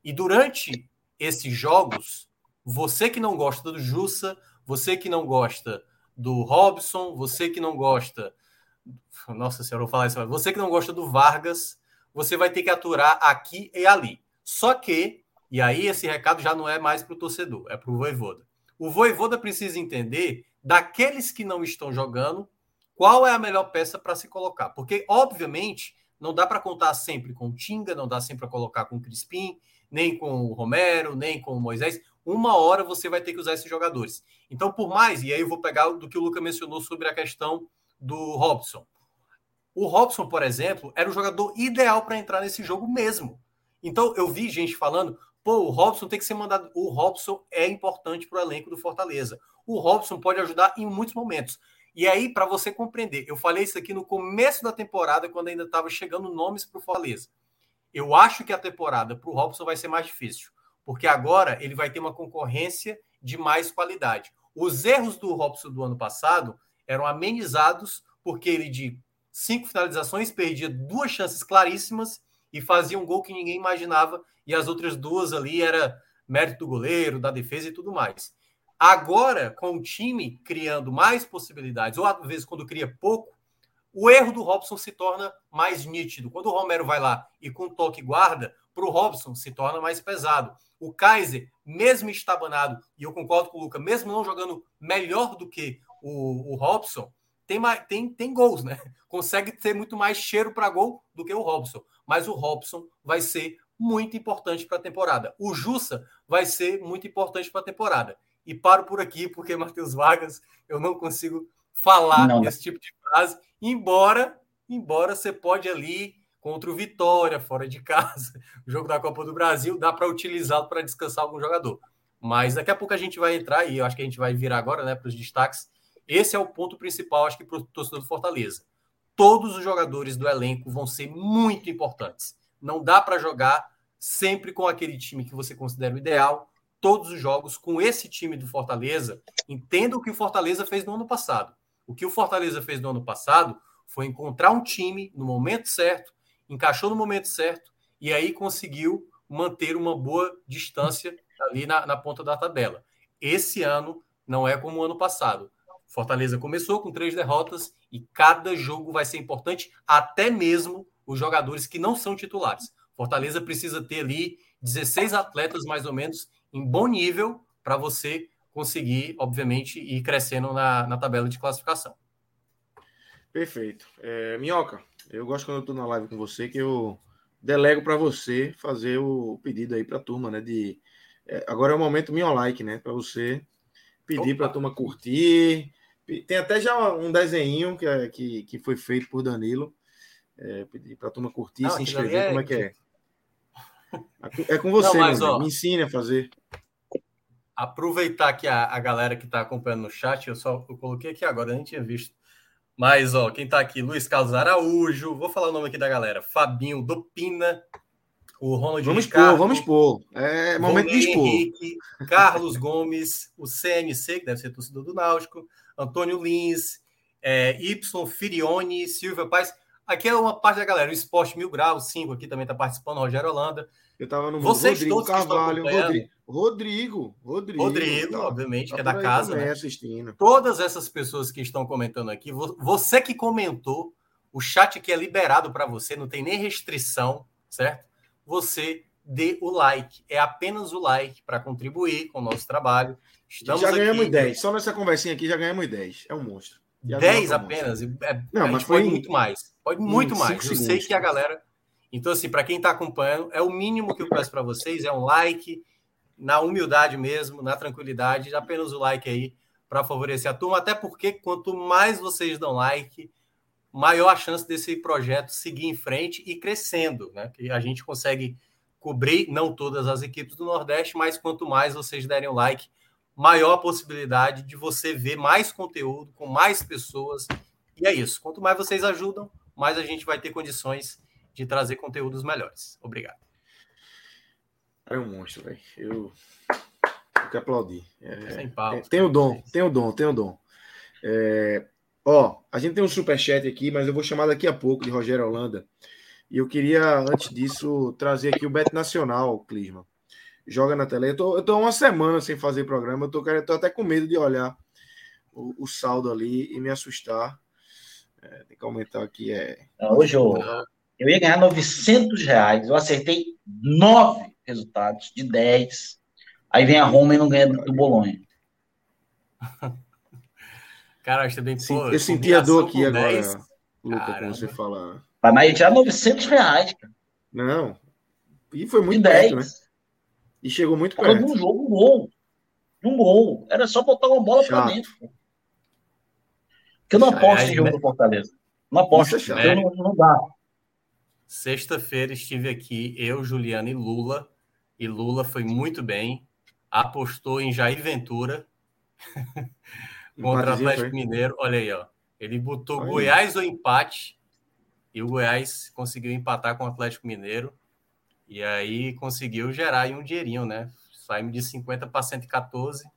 E durante esses jogos, você que não gosta do Jussa, você que não gosta do Robson, você que não gosta. Nossa senhora, eu vou falar isso. Você que não gosta do Vargas, você vai ter que aturar aqui e ali. Só que e aí esse recado já não é mais para o torcedor, é para o Voivoda. O Voivoda precisa entender daqueles que não estão jogando, qual é a melhor peça para se colocar? Porque, obviamente, não dá para contar sempre com o Tinga, não dá sempre para colocar com o Crispim, nem com o Romero, nem com o Moisés. Uma hora você vai ter que usar esses jogadores. Então, por mais, e aí eu vou pegar do que o Luca mencionou sobre a questão do Robson. O Robson, por exemplo, era o jogador ideal para entrar nesse jogo mesmo. Então, eu vi gente falando, pô, o Robson tem que ser mandado. O Robson é importante para o elenco do Fortaleza. O Robson pode ajudar em muitos momentos. E aí, para você compreender, eu falei isso aqui no começo da temporada, quando ainda estava chegando nomes para o Fortaleza. Eu acho que a temporada para o Robson vai ser mais difícil, porque agora ele vai ter uma concorrência de mais qualidade. Os erros do Robson do ano passado eram amenizados, porque ele, de cinco finalizações, perdia duas chances claríssimas e fazia um gol que ninguém imaginava, e as outras duas ali era mérito do goleiro, da defesa e tudo mais. Agora, com o time criando mais possibilidades, ou às vezes quando cria pouco, o erro do Robson se torna mais nítido. Quando o Romero vai lá e com toque guarda, para o Robson se torna mais pesado. O Kaiser, mesmo estabanado, e eu concordo com o Luca, mesmo não jogando melhor do que o, o Robson, tem, tem, tem gols, né? Consegue ter muito mais cheiro para gol do que o Robson. Mas o Robson vai ser muito importante para a temporada. O Jussa vai ser muito importante para a temporada. E paro por aqui, porque Matheus Vargas, eu não consigo falar não. esse tipo de frase, embora, embora você pode ali contra o Vitória, fora de casa, o jogo da Copa do Brasil, dá para utilizá-lo para descansar algum jogador. Mas daqui a pouco a gente vai entrar, e eu acho que a gente vai virar agora né, para os destaques. Esse é o ponto principal, acho que, para o torcedor do Fortaleza. Todos os jogadores do elenco vão ser muito importantes. Não dá para jogar sempre com aquele time que você considera o ideal, todos os jogos com esse time do Fortaleza, entenda o que o Fortaleza fez no ano passado. O que o Fortaleza fez no ano passado foi encontrar um time no momento certo, encaixou no momento certo e aí conseguiu manter uma boa distância ali na, na ponta da tabela. Esse ano não é como o ano passado. Fortaleza começou com três derrotas e cada jogo vai ser importante, até mesmo os jogadores que não são titulares. Fortaleza precisa ter ali 16 atletas mais ou menos em bom nível para você conseguir, obviamente, ir crescendo na, na tabela de classificação. Perfeito. É, Minhoca, eu gosto quando eu estou na live com você que eu delego para você fazer o pedido aí para a turma, né? De, é, agora é o momento meu like, né? Para você pedir para a turma curtir. Tem até já um desenho que, é, que, que foi feito por Danilo. É, pedir para a turma curtir, Não, se inscrever. É... Como é que é? É com você, Não, mas, ó, me ensine a fazer. Aproveitar que a, a galera que está acompanhando no chat, eu só eu coloquei aqui agora, eu nem tinha visto. Mas, ó, quem está aqui? Luiz Carlos Araújo, vou falar o nome aqui da galera. Fabinho Dopina, o Ronald Vamos Ricardo, expor, vamos expor. É momento de expor. Henrique, Carlos Gomes, o CNC, que deve ser torcedor do Náutico, Antônio Lins, é, Y Firione, Silvia Paz. Aqui é uma parte da galera. O Esporte Mil Graus, 5 aqui também está participando, Rogério Holanda. Eu estava no Vocês Rodrigo Carvalho, Rodrigo, Rodrigo, Rodrigo. Rodrigo, tá, obviamente, tá que é da casa. Né? assistindo. Todas essas pessoas que estão comentando aqui, você que comentou, o chat que é liberado para você, não tem nem restrição, certo? Você dê o like. É apenas o like para contribuir com o nosso trabalho. Estamos já ganhamos aqui... 10. Só nessa conversinha aqui já ganhamos 10. É um monstro. 10 apenas? É, não, mas foi muito mais. Pode muito mais. Eu sei que a galera. Então, assim, para quem está acompanhando, é o mínimo que eu peço para vocês: é um like, na humildade mesmo, na tranquilidade, apenas o like aí para favorecer a turma. Até porque quanto mais vocês dão like, maior a chance desse projeto seguir em frente e crescendo, né? Que a gente consegue cobrir não todas as equipes do Nordeste, mas quanto mais vocês derem o like, maior a possibilidade de você ver mais conteúdo com mais pessoas. E é isso. Quanto mais vocês ajudam, mais a gente vai ter condições de trazer conteúdos melhores. Obrigado. É um monstro, velho. Eu tenho que aplaudir. É, Sem pau. Tem, o dom, tem o dom, tem o dom. É, ó, a gente tem um superchat aqui, mas eu vou chamar daqui a pouco de Rogério Holanda. E eu queria, antes disso, trazer aqui o Bet Nacional, Clisma. Joga na tela. Eu tô, eu tô uma semana sem fazer programa, eu tô, eu tô até com medo de olhar o, o saldo ali e me assustar. É, tem que aumentar aqui. É... Hoje eu, eu ia ganhar 900 reais. Eu acertei nove resultados de 10. Aí vem a Roma e não ganha do Bolonha. Cara, acho bem, pô, Eu senti a dor aqui agora, 10. Luca, quando você fala. Vai mais tirar 900 reais, cara. Não. E foi muito perto, né? E chegou muito perto. Num jogo, um gol. Um gol. Era só botar uma bola Chato. pra dentro. Porque eu não aposto em jogo do Fortaleza. Não aposto. É não, não dá. Sexta-feira estive aqui, eu, Juliano e Lula. E Lula foi muito bem. Apostou em Jair Ventura contra o Atlético Mineiro. Olha aí, ó. Ele botou Olha Goiás ou empate. E o Goiás conseguiu empatar com o Atlético Mineiro. E aí conseguiu gerar aí um dinheirinho, né? Saímos de 50 para 114.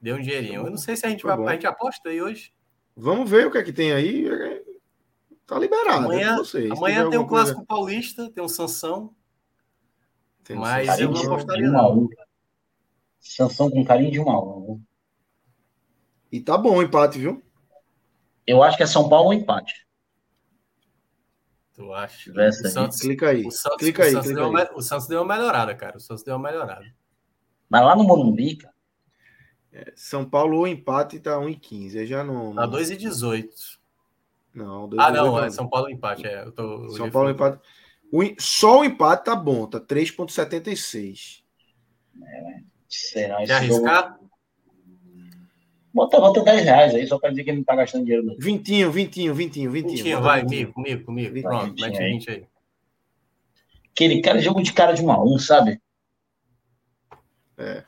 Deu um dinheirinho. Eu não sei se a gente vai. A gente aposta aí hoje. Vamos ver o que é que tem aí. Tá liberado. Amanhã, vocês. amanhã tem um coisa... clássico paulista, tem um Sansão. Tem um mas eu não apostaria. Um Sansão com carinho de uma a um. E tá bom o empate, viu? Eu acho que é São Paulo ou empate. Tu acha? O Santos, clica aí. O Santos, clica aí, o Santos, clica deu, aí. o Santos deu uma melhorada, cara. O Santos deu uma melhorada. Mas lá no Morumbi, cara. É, São Paulo, o empate tá 1,15. Já não. Tá 2,18. Não, 2, ah, não, é São Paulo empate. É, eu tô, São Paulo empate. O, só o empate tá bom, tá 3,76. É, será Quer arriscar? Bota, bota 10 reais aí, só para dizer que ele não tá gastando dinheiro. Não. Vintinho, vintinho, vintinho, vintinho. Vintinho, vai, mico, comigo, mico. Pronto, mete 20 aí. Aquele cara, jogo de cara de 1 a 1 sabe? É.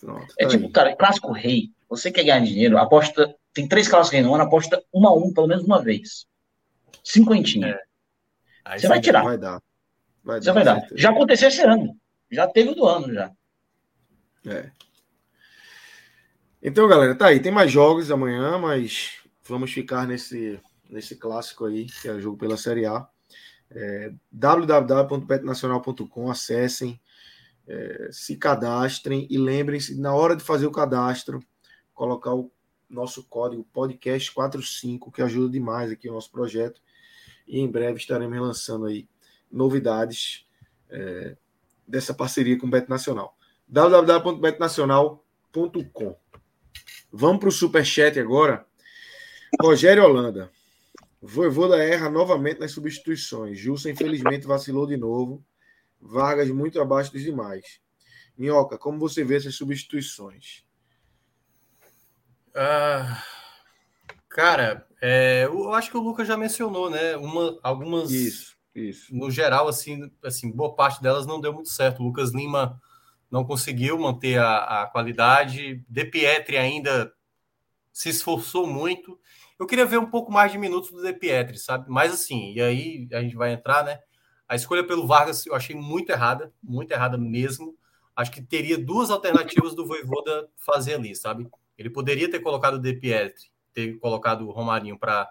Pronto, é tá tipo, aí. cara, clássico rei. Você quer ganhar dinheiro, aposta. Tem três clássicos rei no ano, aposta 1 a 1 pelo menos uma vez. Cinquentinha. É. Você vai tirar. Vai dar. Vai Você dar, vai dar. Já aconteceu esse ano. Já teve o do ano, já. É. Então, galera, tá aí. Tem mais jogos amanhã, mas vamos ficar nesse, nesse clássico aí, que é o jogo pela Série A. É, www.petnacional.com, acessem, é, se cadastrem e lembrem-se, na hora de fazer o cadastro, colocar o nosso código podcast45, que ajuda demais aqui o nosso projeto. E em breve estaremos lançando aí novidades é, dessa parceria com o Bet Nacional. www.betnacional.com Vamos para o superchat agora. Rogério Holanda. Voivoda erra novamente nas substituições. Gilson, infelizmente, vacilou de novo. Vargas muito abaixo dos demais. Minhoca, como você vê essas substituições? Ah, cara, é, eu acho que o Lucas já mencionou, né? Uma, algumas. Isso, isso. No geral, assim, assim, boa parte delas não deu muito certo. O Lucas Lima não conseguiu manter a, a qualidade. De Pietri ainda se esforçou muito. Eu queria ver um pouco mais de minutos do De Pietri, sabe? Mas assim, e aí a gente vai entrar, né? A escolha pelo Vargas eu achei muito errada, muito errada mesmo. Acho que teria duas alternativas do Voivoda fazer ali, sabe? Ele poderia ter colocado o De Pietri, ter colocado o Romarinho para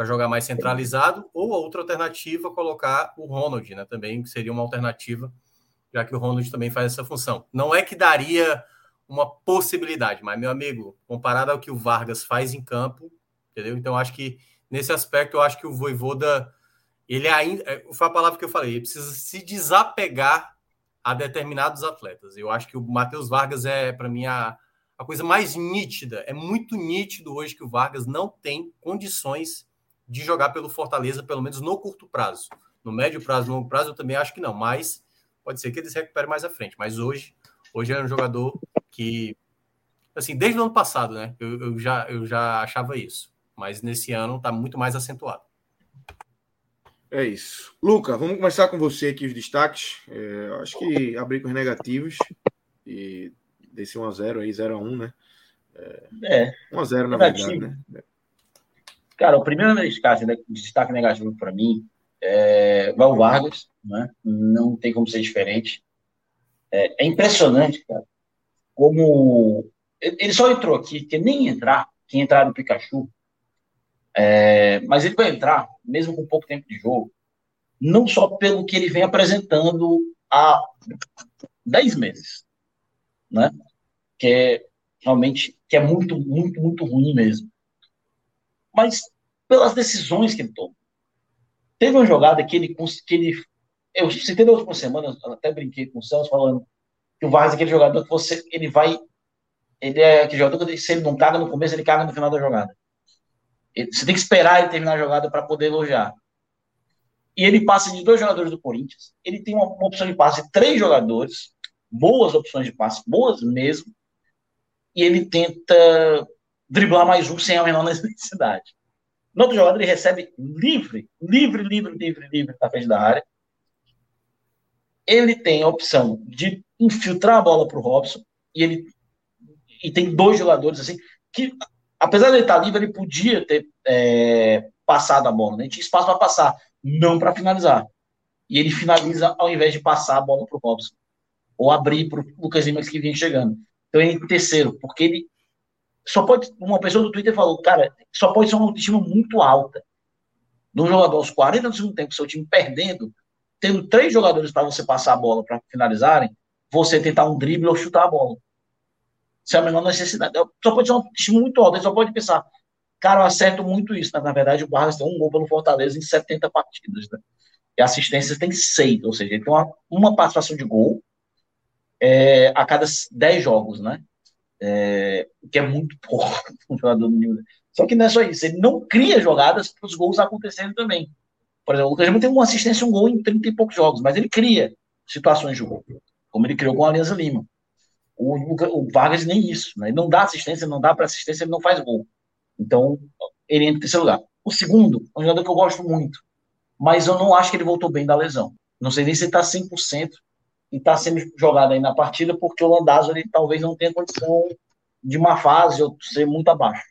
jogar mais centralizado, ou outra alternativa, colocar o Ronald, né? Também seria uma alternativa já que o Ronald também faz essa função. Não é que daria uma possibilidade, mas, meu amigo, comparado ao que o Vargas faz em campo, entendeu? Então, acho que nesse aspecto, eu acho que o Voivoda, ele ainda, é, foi a palavra que eu falei, ele precisa se desapegar a determinados atletas. Eu acho que o Matheus Vargas é, para mim, a, a coisa mais nítida. É muito nítido hoje que o Vargas não tem condições de jogar pelo Fortaleza, pelo menos no curto prazo. No médio prazo, longo prazo, eu também acho que não, mas Pode ser que ele se recupere mais à frente, mas hoje, hoje é um jogador que, assim, desde o ano passado, né? Eu, eu já, eu já achava isso, mas nesse ano está muito mais acentuado. É isso. Luca, vamos começar com você aqui os destaques. É, acho que abrir com os negativos e desse 1x0 aí, 0x1, né? É. 1x0 na verdade, né? Cara, o primeiro destaque, destaque negativo para mim é Val Vargas, né? não tem como ser diferente. É, é, impressionante, cara, como ele só entrou aqui, que nem entrar, quem entrar no Pikachu, é, mas ele vai entrar, mesmo com pouco tempo de jogo, não só pelo que ele vem apresentando há 10 meses, né? Que é realmente que é muito, muito, muito ruim mesmo. Mas pelas decisões que ele toma. Teve uma jogada que ele, que ele eu citei na última semana, até brinquei com o Celso falando que o Vargas é aquele jogador que você, ele vai ele é que jogador que se ele não caga no começo, ele caga no final da jogada. Você tem que esperar ele terminar a jogada para poder elogiar. E ele passa de dois jogadores do Corinthians. Ele tem uma, uma opção de passe de três jogadores, boas opções de passe, boas mesmo. E ele tenta driblar mais um sem a menor necessidade. No outro jogador, ele recebe livre, livre, livre, livre, livre na frente da área. Ele tem a opção de infiltrar a bola para o Robson e ele e tem dois jogadores assim que, apesar de ele estar livre, ele podia ter é, passado a bola, né? tinha espaço para passar, não para finalizar. E ele finaliza ao invés de passar a bola para o Robson ou abrir para o Lucas Lima que vinha chegando. Então ele terceiro, porque ele só pode. Uma pessoa do Twitter falou, cara, só pode ser uma autoestima muito alta. Do jogador aos 40 do segundo tempo, seu time perdendo, tendo três jogadores para você passar a bola para finalizarem, você tentar um drible ou chutar a bola. Isso é a menor necessidade. Só pode ser uma autoestima muito alta. Ele só pode pensar, cara, eu acerto muito isso. Na verdade, o Barras tem um gol pelo Fortaleza em 70 partidas. Né? E assistências tem seis, ou seja, ele tem uma, uma participação de gol é, a cada 10 jogos, né? é, que é muito pouco um jogador do nível. Só que não é só isso, ele não cria jogadas para os gols acontecerem também. Por exemplo, o Lucas tem uma assistência um gol em 30 e poucos jogos, mas ele cria situações de gol, como ele criou com a Aliança Lima. O, o, o Vargas nem isso, né? ele não dá assistência, não dá para assistência, ele não faz gol. Então, ele entra em terceiro lugar. O segundo, é um jogador que eu gosto muito, mas eu não acho que ele voltou bem da lesão. Não sei nem se ele está 100%, e está sendo jogado aí na partida porque o Landazzo ele talvez não tenha condição de uma fase ou ser muito abaixo,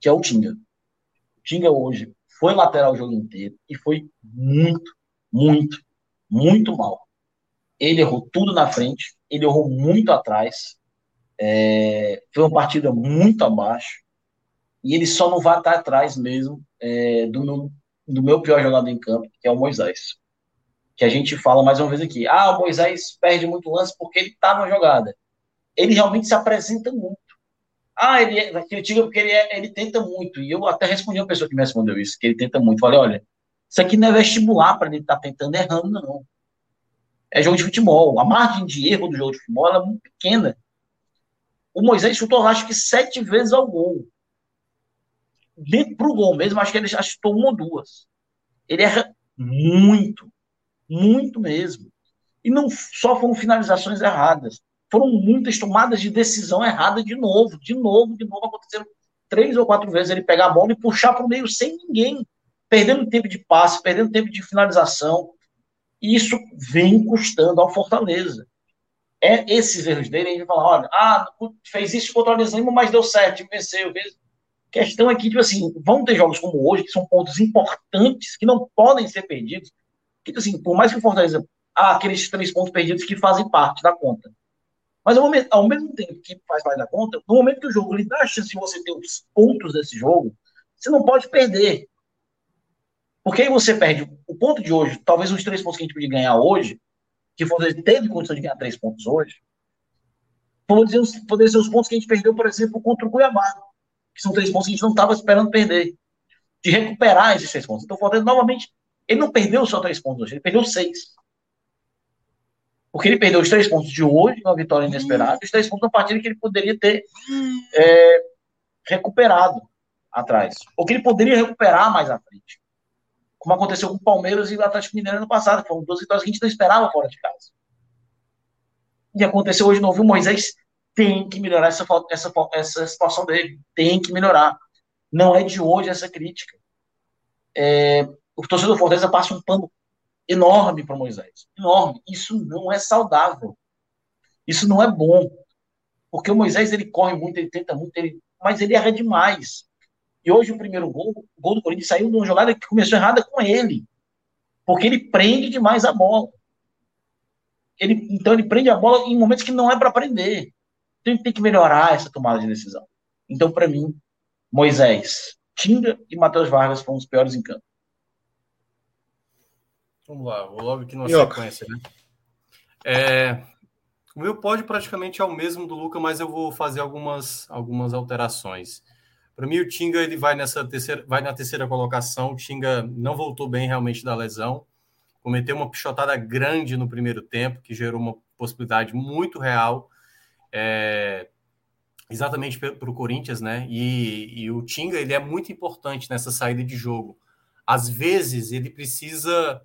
que é o Tinga. O Tinga hoje foi lateral o jogo inteiro e foi muito, muito, muito mal. Ele errou tudo na frente, ele errou muito atrás, é, foi uma partida muito abaixo e ele só não vai estar atrás mesmo é, do, meu, do meu pior jogador em campo, que é o Moisés que a gente fala mais uma vez aqui. Ah, o Moisés perde muito lance porque ele está na jogada. Ele realmente se apresenta muito. Ah, ele é, critica porque ele, é, ele tenta muito. E eu até respondi uma pessoa que me respondeu isso, que ele tenta muito. Falei, olha, isso aqui não é vestibular para ele estar tá tentando errando, não. É jogo de futebol. A margem de erro do jogo de futebol é muito pequena. O Moisés chutou, acho que sete vezes ao gol. Dentro pro gol mesmo, acho que ele já chutou uma ou duas. Ele erra muito muito mesmo. E não só foram finalizações erradas, foram muitas tomadas de decisão errada de novo, de novo, de novo. Aconteceram três ou quatro vezes ele pegar a bola e puxar para o meio sem ninguém, perdendo tempo de passe, perdendo tempo de finalização. E isso vem custando ao Fortaleza. É esses erros dele, a gente fala, olha, ah, fez isso contra o Alisimo, mas deu certo, venceu. A questão é que, tipo assim, vão ter jogos como hoje, que são pontos importantes, que não podem ser perdidos, assim, por mais que o Fortaleza. Ah, aqueles três pontos perdidos que fazem parte da conta. Mas ao, momento, ao mesmo tempo que faz parte da conta, no momento que o jogo lhe dá a chance de você ter os pontos desse jogo, você não pode perder. Porque aí você perde o ponto de hoje, talvez os três pontos que a gente podia ganhar hoje, que Fortaleza teve condição de ganhar três pontos hoje, poderiam poder ser os pontos que a gente perdeu, por exemplo, contra o Cuiabá, que são três pontos que a gente não estava esperando perder. De recuperar esses três pontos. Então, Fortaleza novamente ele não perdeu só três pontos hoje, ele perdeu seis. Porque ele perdeu os três pontos de hoje, uma vitória inesperada, e os três pontos na partida que ele poderia ter é, recuperado atrás. Ou que ele poderia recuperar mais à frente. Como aconteceu com o Palmeiras e o Atlético Mineiro no passado. Foram duas vitórias que a gente não esperava fora de casa. E aconteceu hoje de novo. O Moisés tem que melhorar essa, essa, essa situação dele. Tem que melhorar. Não é de hoje essa crítica. É, o torcedor do Fortaleza passa um pano enorme para Moisés. Enorme. Isso não é saudável. Isso não é bom. Porque o Moisés, ele corre muito, ele tenta muito, ele... mas ele erra demais. E hoje o primeiro gol, o gol do Corinthians saiu de uma jogada que começou errada com ele. Porque ele prende demais a bola. Ele, então ele prende a bola em momentos que não é para prender. Então ele tem que melhorar essa tomada de decisão. Então, para mim, Moisés, Tinga e Matheus Vargas foram os piores em campo. Vamos lá, vou logo aqui na sequência, né? É, o meu pódio praticamente é o mesmo do Luca, mas eu vou fazer algumas, algumas alterações. Para mim, o Tinga ele vai nessa terceira, vai na terceira colocação. O Tinga não voltou bem realmente da lesão, cometeu uma pichotada grande no primeiro tempo, que gerou uma possibilidade muito real. É, exatamente para o Corinthians, né? E, e, o Tinga ele é muito importante nessa saída de jogo. Às vezes ele precisa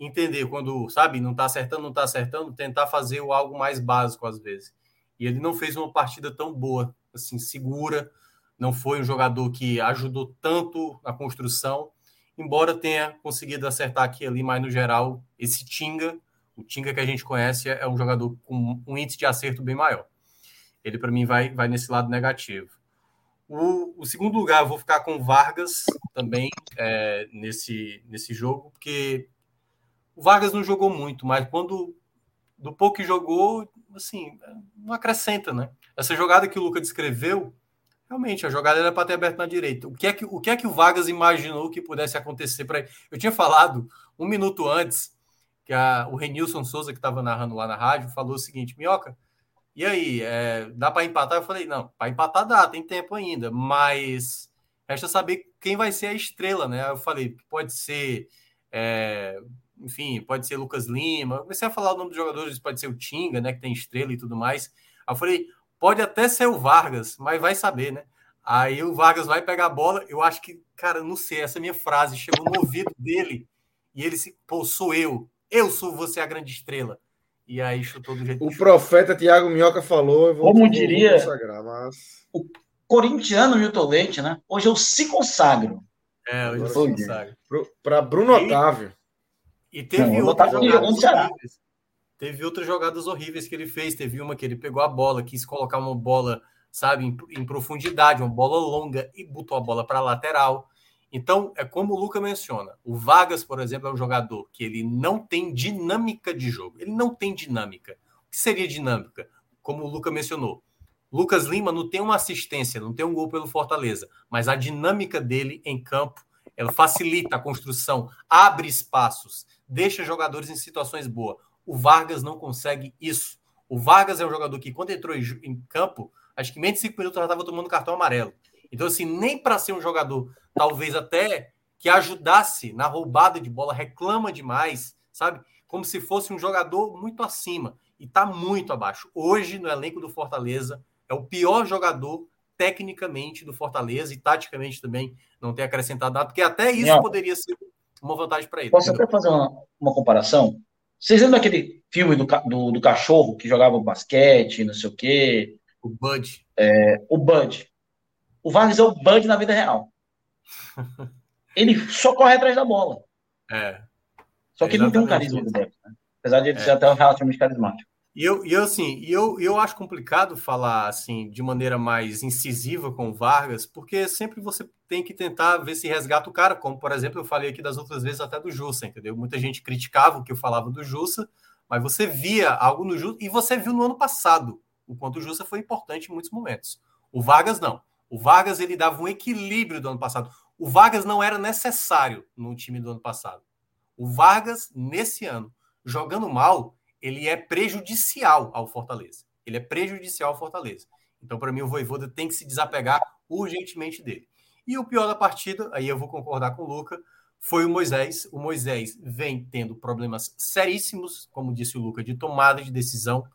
entender quando, sabe, não está acertando, não está acertando, tentar fazer o algo mais básico às vezes. E ele não fez uma partida tão boa, assim, segura. Não foi um jogador que ajudou tanto a construção, embora tenha conseguido acertar aqui ali, mas no geral, esse Tinga, o Tinga que a gente conhece, é um jogador com um índice de acerto bem maior. Ele, para mim, vai, vai nesse lado negativo. O, o, segundo lugar, eu vou ficar com Vargas também é, nesse, nesse jogo, porque o Vargas não jogou muito, mas quando do pouco que jogou, assim, não acrescenta, né? Essa jogada que o Luca descreveu, realmente, a jogada era para ter aberto na direita. O que é que o, que é que o Vargas imaginou que pudesse acontecer para? Eu tinha falado um minuto antes que a, o Renilson Souza, que estava narrando lá na rádio, falou o seguinte: Minhoca, e aí, é, dá para empatar? Eu falei, não, para empatar dá, tem tempo ainda, mas resta saber quem vai ser a estrela, né? Eu falei, pode ser, é, enfim, pode ser Lucas Lima. Eu comecei a falar o nome dos jogadores, pode ser o Tinga, né, que tem estrela e tudo mais. Aí eu falei, pode até ser o Vargas, mas vai saber, né? Aí o Vargas vai pegar a bola, eu acho que, cara, não sei, essa minha frase chegou no ouvido dele e ele se, pô, sou eu, eu sou você a grande estrela. E aí chutou do jeito O profeta Tiago Minhoca falou. Vou, Como diria mas... o corintiano Milton Leite, né? Hoje eu se consagro. É, hoje eu se consagro. Para Bruno e, Otávio. E teve outras jogadas horríveis. Teve outras jogadas horríveis que ele fez. Teve uma que ele pegou a bola, quis colocar uma bola, sabe, em, em profundidade, uma bola longa e botou a bola para a lateral. Então, é como o Luca menciona. O Vargas, por exemplo, é um jogador que ele não tem dinâmica de jogo. Ele não tem dinâmica. O que seria dinâmica? Como o Luca mencionou. Lucas Lima não tem uma assistência, não tem um gol pelo Fortaleza, mas a dinâmica dele em campo, ela facilita a construção, abre espaços, deixa jogadores em situações boas. O Vargas não consegue isso. O Vargas é um jogador que, quando entrou em campo, acho que menos de cinco minutos já estava tomando cartão amarelo. Então, assim, nem para ser um jogador, talvez até que ajudasse na roubada de bola, reclama demais, sabe? Como se fosse um jogador muito acima e está muito abaixo. Hoje, no elenco do Fortaleza, é o pior jogador tecnicamente do Fortaleza e taticamente também não tem acrescentado nada, porque até isso não. poderia ser uma vantagem para ele. Posso entendeu? até fazer uma, uma comparação? Vocês lembram daquele filme do, do, do, cachorro que jogava basquete, não sei o quê? O Bud. É, o Bud. O Vargas é o Bud na vida real. Ele só corre atrás da bola. É. Só que ele não tem um carisma do Depp, né? Apesar de ele é. ser até um relativamente carismático. E eu, e eu assim, eu, eu acho complicado falar assim de maneira mais incisiva com o Vargas, porque sempre você tem que tentar ver se resgata o cara, como por exemplo eu falei aqui das outras vezes até do Jussa, entendeu? Muita gente criticava o que eu falava do Jussa, mas você via algo no Jussa, e você viu no ano passado o quanto o Jussa foi importante em muitos momentos. O Vargas não. O Vargas ele dava um equilíbrio do ano passado. O Vargas não era necessário no time do ano passado. O Vargas, nesse ano, jogando mal, ele é prejudicial ao Fortaleza. Ele é prejudicial ao Fortaleza. Então, para mim, o Voivoda tem que se desapegar urgentemente dele. E o pior da partida, aí eu vou concordar com o Luca, foi o Moisés. O Moisés vem tendo problemas seríssimos, como disse o Luca, de tomada de decisão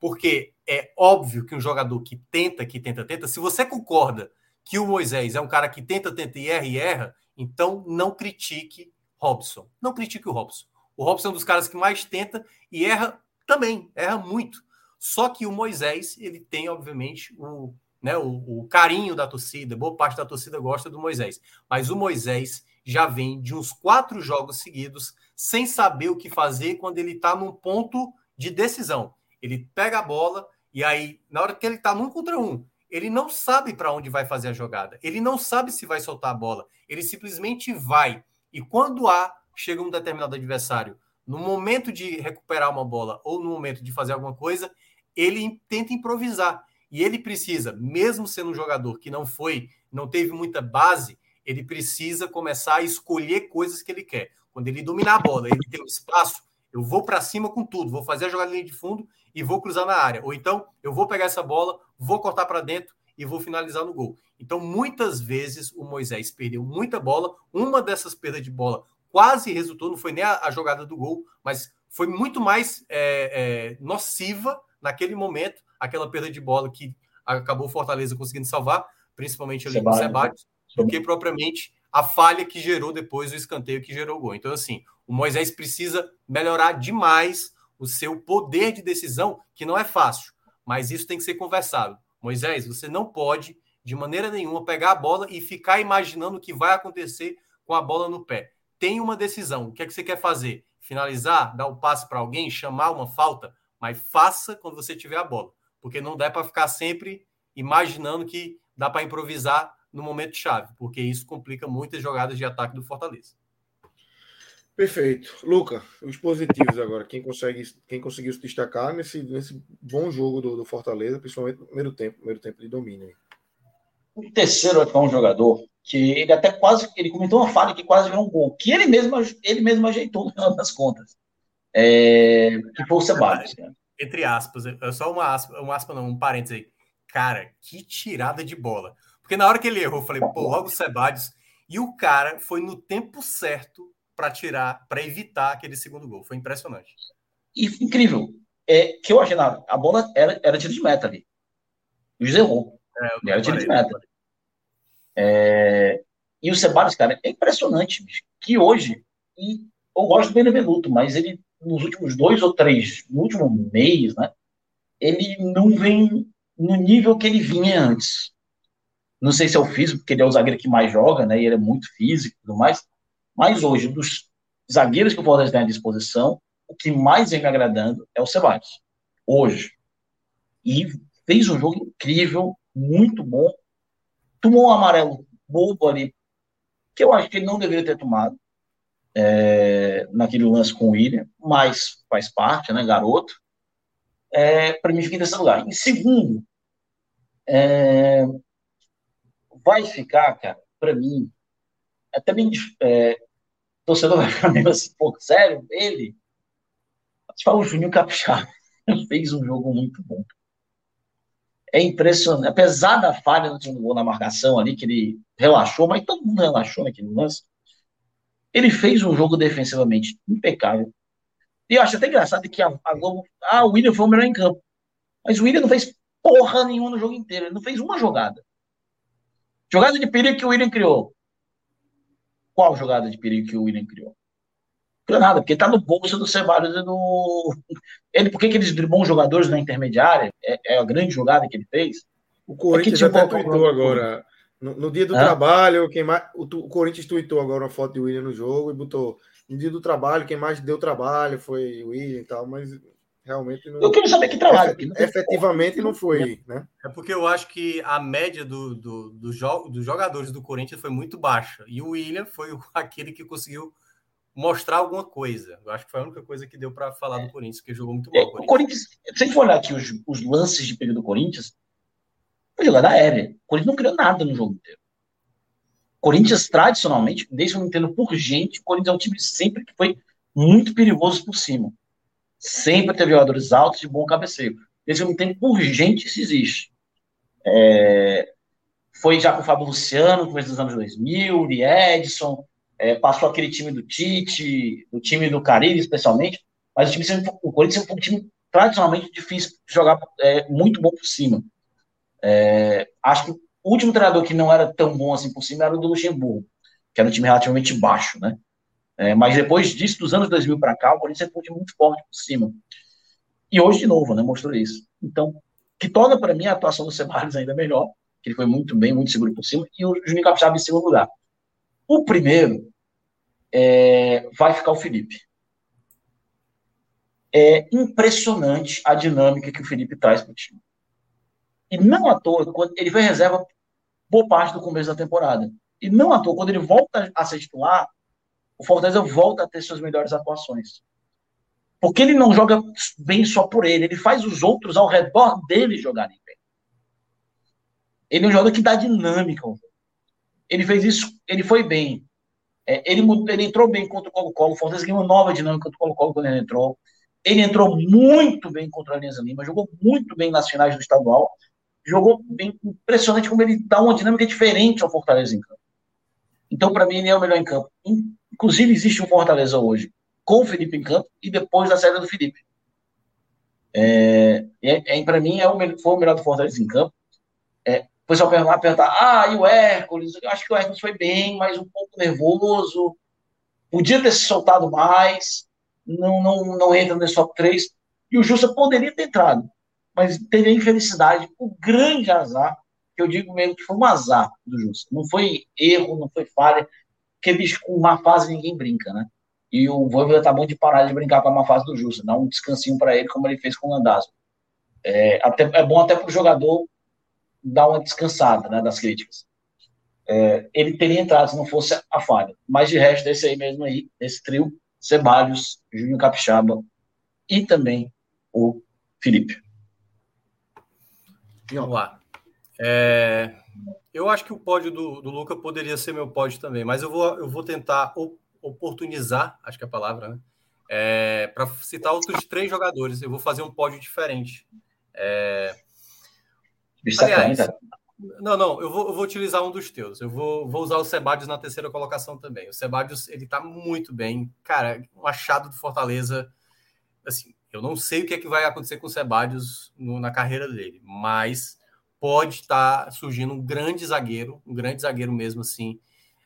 porque é óbvio que um jogador que tenta, que tenta, tenta, se você concorda que o Moisés é um cara que tenta, tenta e erra e erra, então não critique Robson. Não critique o Robson. O Robson é um dos caras que mais tenta e erra também, erra muito. Só que o Moisés, ele tem, obviamente, o, né, o, o carinho da torcida, boa parte da torcida gosta do Moisés. Mas o Moisés já vem de uns quatro jogos seguidos sem saber o que fazer quando ele está num ponto de decisão. Ele pega a bola e aí, na hora que ele está num contra um, ele não sabe para onde vai fazer a jogada. Ele não sabe se vai soltar a bola. Ele simplesmente vai. E quando há, chega um determinado adversário, no momento de recuperar uma bola ou no momento de fazer alguma coisa, ele tenta improvisar. E ele precisa, mesmo sendo um jogador que não foi, não teve muita base, ele precisa começar a escolher coisas que ele quer. Quando ele dominar a bola, ele tem um espaço, eu vou para cima com tudo, vou fazer a jogada de fundo e vou cruzar na área. Ou então, eu vou pegar essa bola, vou cortar para dentro e vou finalizar no gol. Então, muitas vezes o Moisés perdeu muita bola. Uma dessas perdas de bola quase resultou, não foi nem a, a jogada do gol, mas foi muito mais é, é, nociva naquele momento, aquela perda de bola que acabou o Fortaleza conseguindo salvar, principalmente ali com o Sebadios, do que propriamente a falha que gerou depois o escanteio que gerou o gol. Então, assim, o Moisés precisa melhorar demais o seu poder de decisão, que não é fácil, mas isso tem que ser conversado. Moisés, você não pode, de maneira nenhuma, pegar a bola e ficar imaginando o que vai acontecer com a bola no pé. Tem uma decisão. O que é que você quer fazer? Finalizar, dar o um passe para alguém, chamar uma falta, mas faça quando você tiver a bola, porque não dá para ficar sempre imaginando que dá para improvisar no momento chave, porque isso complica muitas jogadas de ataque do Fortaleza. Perfeito. Luca, os positivos agora. Quem, consegue, quem conseguiu se destacar nesse, nesse bom jogo do, do Fortaleza, principalmente no primeiro tempo, primeiro tempo de domínio. O terceiro é um jogador que ele até quase. Ele comentou uma falha que quase virou um gol, que ele mesmo, ele mesmo ajeitou no final das contas. É, que foi o Sebastião. Entre aspas, é só uma aspa, uma aspa não, um parênteses aí. Cara, que tirada de bola. Porque na hora que ele errou, eu falei, pô, logo o Sebadios. E o cara foi no tempo certo para tirar, para evitar aquele segundo gol. Foi impressionante. E incrível. É, que eu achei, nada. a bola era, era tiro de meta ali. O José errou. É, era tiro de meta. É, e o Ceballos, cara, é impressionante, bicho, que hoje, e eu gosto do Benevenuto, mas ele, nos últimos dois ou três, no último mês, né, ele não vem no nível que ele vinha antes. Não sei se é o físico, porque ele é o zagueiro que mais joga, né, e ele é muito físico e tudo mais, mas hoje, dos zagueiros que o Fortaleza tem à disposição, o que mais vem me agradando é o Ceballos. Hoje. E fez um jogo incrível, muito bom. Tomou um amarelo bobo ali, que eu acho que ele não deveria ter tomado é, naquele lance com o William, mas faz parte, né, garoto. É, para mim, fica em terceiro lugar. Em segundo, é, vai ficar, cara, para mim, é também é, torcedor vai ficar meio assim, pô, sério, ele, fala o Juninho Capixaba, fez um jogo muito bom. É impressionante, apesar da falha no gol na marcação ali, que ele relaxou, mas todo mundo relaxou naquele lance, ele fez um jogo defensivamente impecável. E eu acho até engraçado que a, a Globo. Ah, o William foi o melhor em campo. Mas o William não fez porra nenhuma no jogo inteiro. Ele não fez uma jogada. Jogada de perigo que o William criou. Qual jogada de perigo que o William criou? Criou nada, porque tá no bolso do Ceballos e do. Ele, por que, que eles driblou jogadores na intermediária? É, é, a grande jogada que ele fez. O Corinthians é que, tipo, até tweetou agora. No, no, dia do Hã? trabalho, quem mais, o, o Corinthians tweetou agora uma foto de William no jogo e botou. No dia do trabalho, quem mais deu trabalho foi o William e tal, mas realmente não. Eu queria saber que trabalho. Efet, efetivamente não foi, né? É porque eu acho que a média do, do, do jo dos jogadores do Corinthians foi muito baixa. E o William foi aquele que conseguiu mostrar alguma coisa. Eu acho que foi a única coisa que deu para falar do Corinthians, que jogou muito bem. É, o Corinthians, se a gente for olhar aqui os, os lances de período do Corinthians, foi jogada aérea. O Corinthians não criou nada no jogo inteiro. Corinthians, tradicionalmente, desde que eu entendo por gente, o Corinthians é um time sempre que foi muito perigoso por cima. Sempre teve jogadores altos de bom cabeceio. Desde que eu entendo por gente, isso existe. É, foi já com o Fábio Luciano, no começo dos anos 2000, o Edson, é, passou aquele time do Tite, o time do Caribe, especialmente, mas o, time sempre, o Corinthians foi um time tradicionalmente difícil de jogar é, muito bom por cima. É, acho que o último treinador que não era tão bom assim por cima era o do Luxemburgo, que era um time relativamente baixo, né? É, mas depois disso, dos anos 2000 para cá, o Corinthians foi um time muito forte por cima. E hoje, de novo, né, mostrou isso. Então, que torna para mim a atuação do Ceballos ainda melhor, que ele foi muito bem, muito seguro por cima, e o Juninho Capixaba em segundo lugar. O primeiro é, vai ficar o Felipe. É impressionante a dinâmica que o Felipe traz para o time. E não à toa, quando ele foi reserva boa parte do começo da temporada. E não à toa, quando ele volta a ser titular, o Fortaleza volta a ter suas melhores atuações. Porque ele não joga bem só por ele, ele faz os outros ao redor dele jogarem bem. Ele é um jogador que dá dinâmica. Ele fez isso, ele foi bem. É, ele, ele entrou bem contra o Colo-Colo, o Fortaleza ganhou uma nova dinâmica contra o Colo-Colo quando ele entrou. Ele entrou muito bem contra a Alianza Lima, jogou muito bem nas finais do estadual, jogou bem, impressionante como ele dá uma dinâmica diferente ao Fortaleza em campo. Então, para mim, ele é o melhor em campo. Inclusive, existe um Fortaleza hoje com o Felipe em campo e depois da saída do Felipe. É, é, é para mim, é o, foi o melhor do Fortaleza em campo. É, o pessoal perguntar, perguntar, ah, e o Hércules? Eu acho que o Hércules foi bem, mas um pouco nervoso, podia ter se soltado mais, não, não, não entra nesse top 3. E o Justa poderia ter entrado, mas teve a infelicidade, o grande azar, que eu digo mesmo que foi um azar do Justa. Não foi erro, não foi falha, porque, bicho, com uma fase ninguém brinca, né? E o Voivoda tá bom de parar de brincar com a má fase do Justa, dar um descansinho para ele, como ele fez com o Landazzo. É, até, é bom até para o jogador dar uma descansada né, das críticas. É, ele teria entrado se não fosse a falha. Mas de resto, desse aí mesmo aí, esse trio, Ceballos, Júnior Capixaba e também o Felipe. Vamos lá. É, eu acho que o pódio do, do Luca poderia ser meu pódio também, mas eu vou, eu vou tentar oportunizar, acho que é a palavra, né? É, para citar outros três jogadores. Eu vou fazer um pódio diferente. É... Aliás, não, não, eu vou, eu vou utilizar um dos teus. Eu vou, vou usar o Sebadios na terceira colocação também. O Sebadios, ele tá muito bem. Cara, um achado do Fortaleza. Assim, eu não sei o que é que vai acontecer com o Sebadios no, na carreira dele, mas pode estar tá surgindo um grande zagueiro, um grande zagueiro mesmo, assim,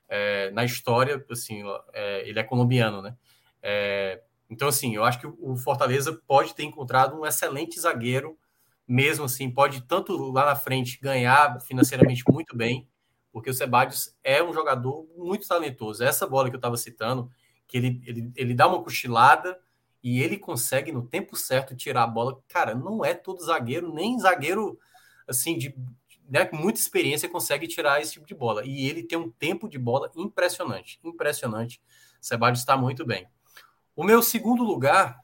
é, na história. Assim, é, ele é colombiano, né? É, então, assim, eu acho que o Fortaleza pode ter encontrado um excelente zagueiro mesmo assim, pode tanto lá na frente ganhar financeiramente muito bem, porque o Sebadios é um jogador muito talentoso. Essa bola que eu estava citando, que ele, ele, ele dá uma cochilada e ele consegue no tempo certo tirar a bola. Cara, não é todo zagueiro, nem zagueiro assim de né, muita experiência consegue tirar esse tipo de bola. E ele tem um tempo de bola impressionante, impressionante. Sebadios está muito bem. O meu segundo lugar,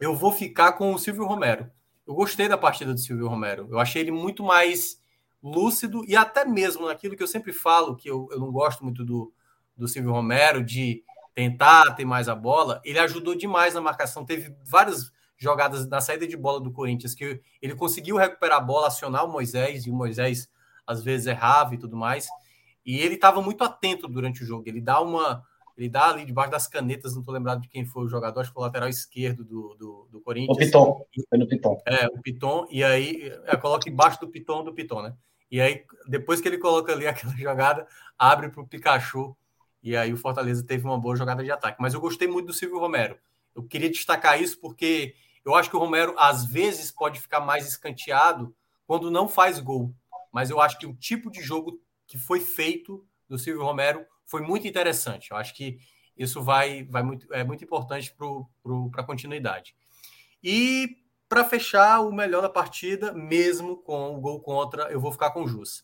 eu vou ficar com o Silvio Romero. Eu gostei da partida do Silvio Romero. Eu achei ele muito mais lúcido e até mesmo naquilo que eu sempre falo, que eu, eu não gosto muito do, do Silvio Romero, de tentar ter mais a bola, ele ajudou demais na marcação. Teve várias jogadas na saída de bola do Corinthians que ele conseguiu recuperar a bola, acionar o Moisés, e o Moisés às vezes errava e tudo mais. E ele estava muito atento durante o jogo. Ele dá uma ele dá ali debaixo das canetas, não estou lembrado de quem foi o jogador, acho que foi o lateral esquerdo do, do, do Corinthians. O Piton, foi no Piton. É, o Piton, e aí é, coloca embaixo do Piton do Piton, né? E aí, depois que ele coloca ali aquela jogada, abre para o Pikachu, e aí o Fortaleza teve uma boa jogada de ataque. Mas eu gostei muito do Silvio Romero. Eu queria destacar isso porque eu acho que o Romero, às vezes, pode ficar mais escanteado quando não faz gol. Mas eu acho que o tipo de jogo que foi feito do Silvio Romero foi muito interessante. Eu acho que isso vai, vai muito, é muito importante para a continuidade. E para fechar, o melhor da partida, mesmo com o gol contra, eu vou ficar com o Jussa.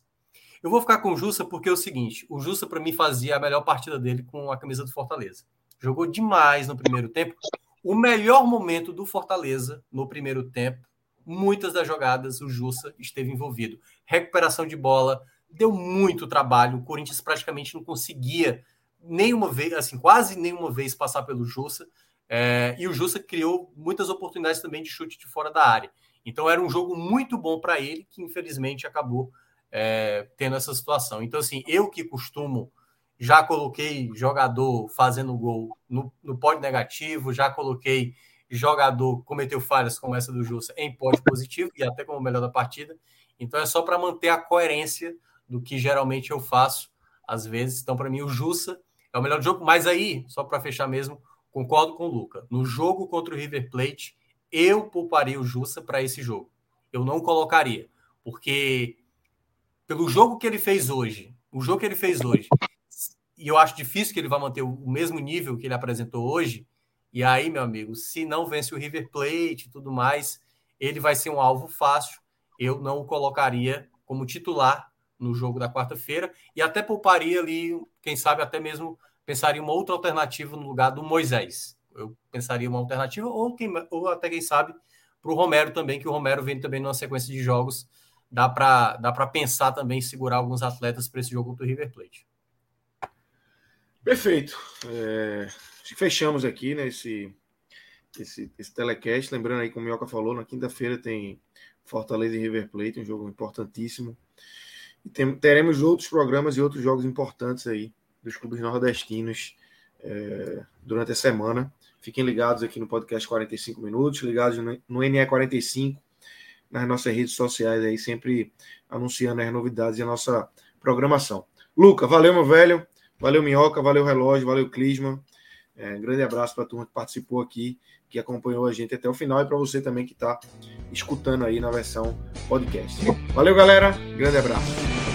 Eu vou ficar com o Jussa porque é o seguinte: o Jussa, para mim, fazia a melhor partida dele com a camisa do Fortaleza. Jogou demais no primeiro tempo. O melhor momento do Fortaleza no primeiro tempo, muitas das jogadas, o Jussa esteve envolvido. Recuperação de bola, deu muito trabalho. O Corinthians praticamente não conseguia nenhuma vez, assim, quase nenhuma vez passar pelo Jussa. É, e o Jussa criou muitas oportunidades também de chute de fora da área. Então era um jogo muito bom para ele, que infelizmente acabou é, tendo essa situação. Então, assim, eu que costumo, já coloquei jogador fazendo gol no, no pódio negativo, já coloquei jogador cometeu falhas como essa do Jussa em pódio positivo e até como melhor da partida. Então é só para manter a coerência do que geralmente eu faço às vezes. Então, para mim, o Jussa é o melhor jogo. Mas aí, só para fechar mesmo, concordo com o Luca. No jogo contra o River Plate, eu pouparia o Jussa para esse jogo. Eu não colocaria, porque pelo jogo que ele fez hoje, o jogo que ele fez hoje, e eu acho difícil que ele vá manter o mesmo nível que ele apresentou hoje. E aí, meu amigo, se não vence o River Plate e tudo mais, ele vai ser um alvo fácil. Eu não o colocaria como titular no jogo da quarta-feira e até pouparia ali, quem sabe até mesmo pensaria uma outra alternativa no lugar do Moisés. Eu pensaria uma alternativa ou, quem, ou até quem sabe para o Romero também, que o Romero vem também numa sequência de jogos, dá para dá para pensar também segurar alguns atletas para esse jogo do River Plate. Perfeito. É, fechamos aqui né, esse, esse, esse telecast. Lembrando aí, como o Mioca falou, na quinta-feira tem Fortaleza e River Plate, um jogo importantíssimo. Tem, teremos outros programas e outros jogos importantes aí dos clubes nordestinos é, durante a semana. Fiquem ligados aqui no podcast 45 minutos, ligados no, no NE 45 nas nossas redes sociais aí, sempre anunciando as novidades e a nossa programação. Luca, valeu, meu velho. Valeu, Minhoca. Valeu, Relógio. Valeu, Clisma. É, um grande abraço para a turma que participou aqui, que acompanhou a gente até o final e para você também que está escutando aí na versão podcast. Valeu, galera. Grande abraço.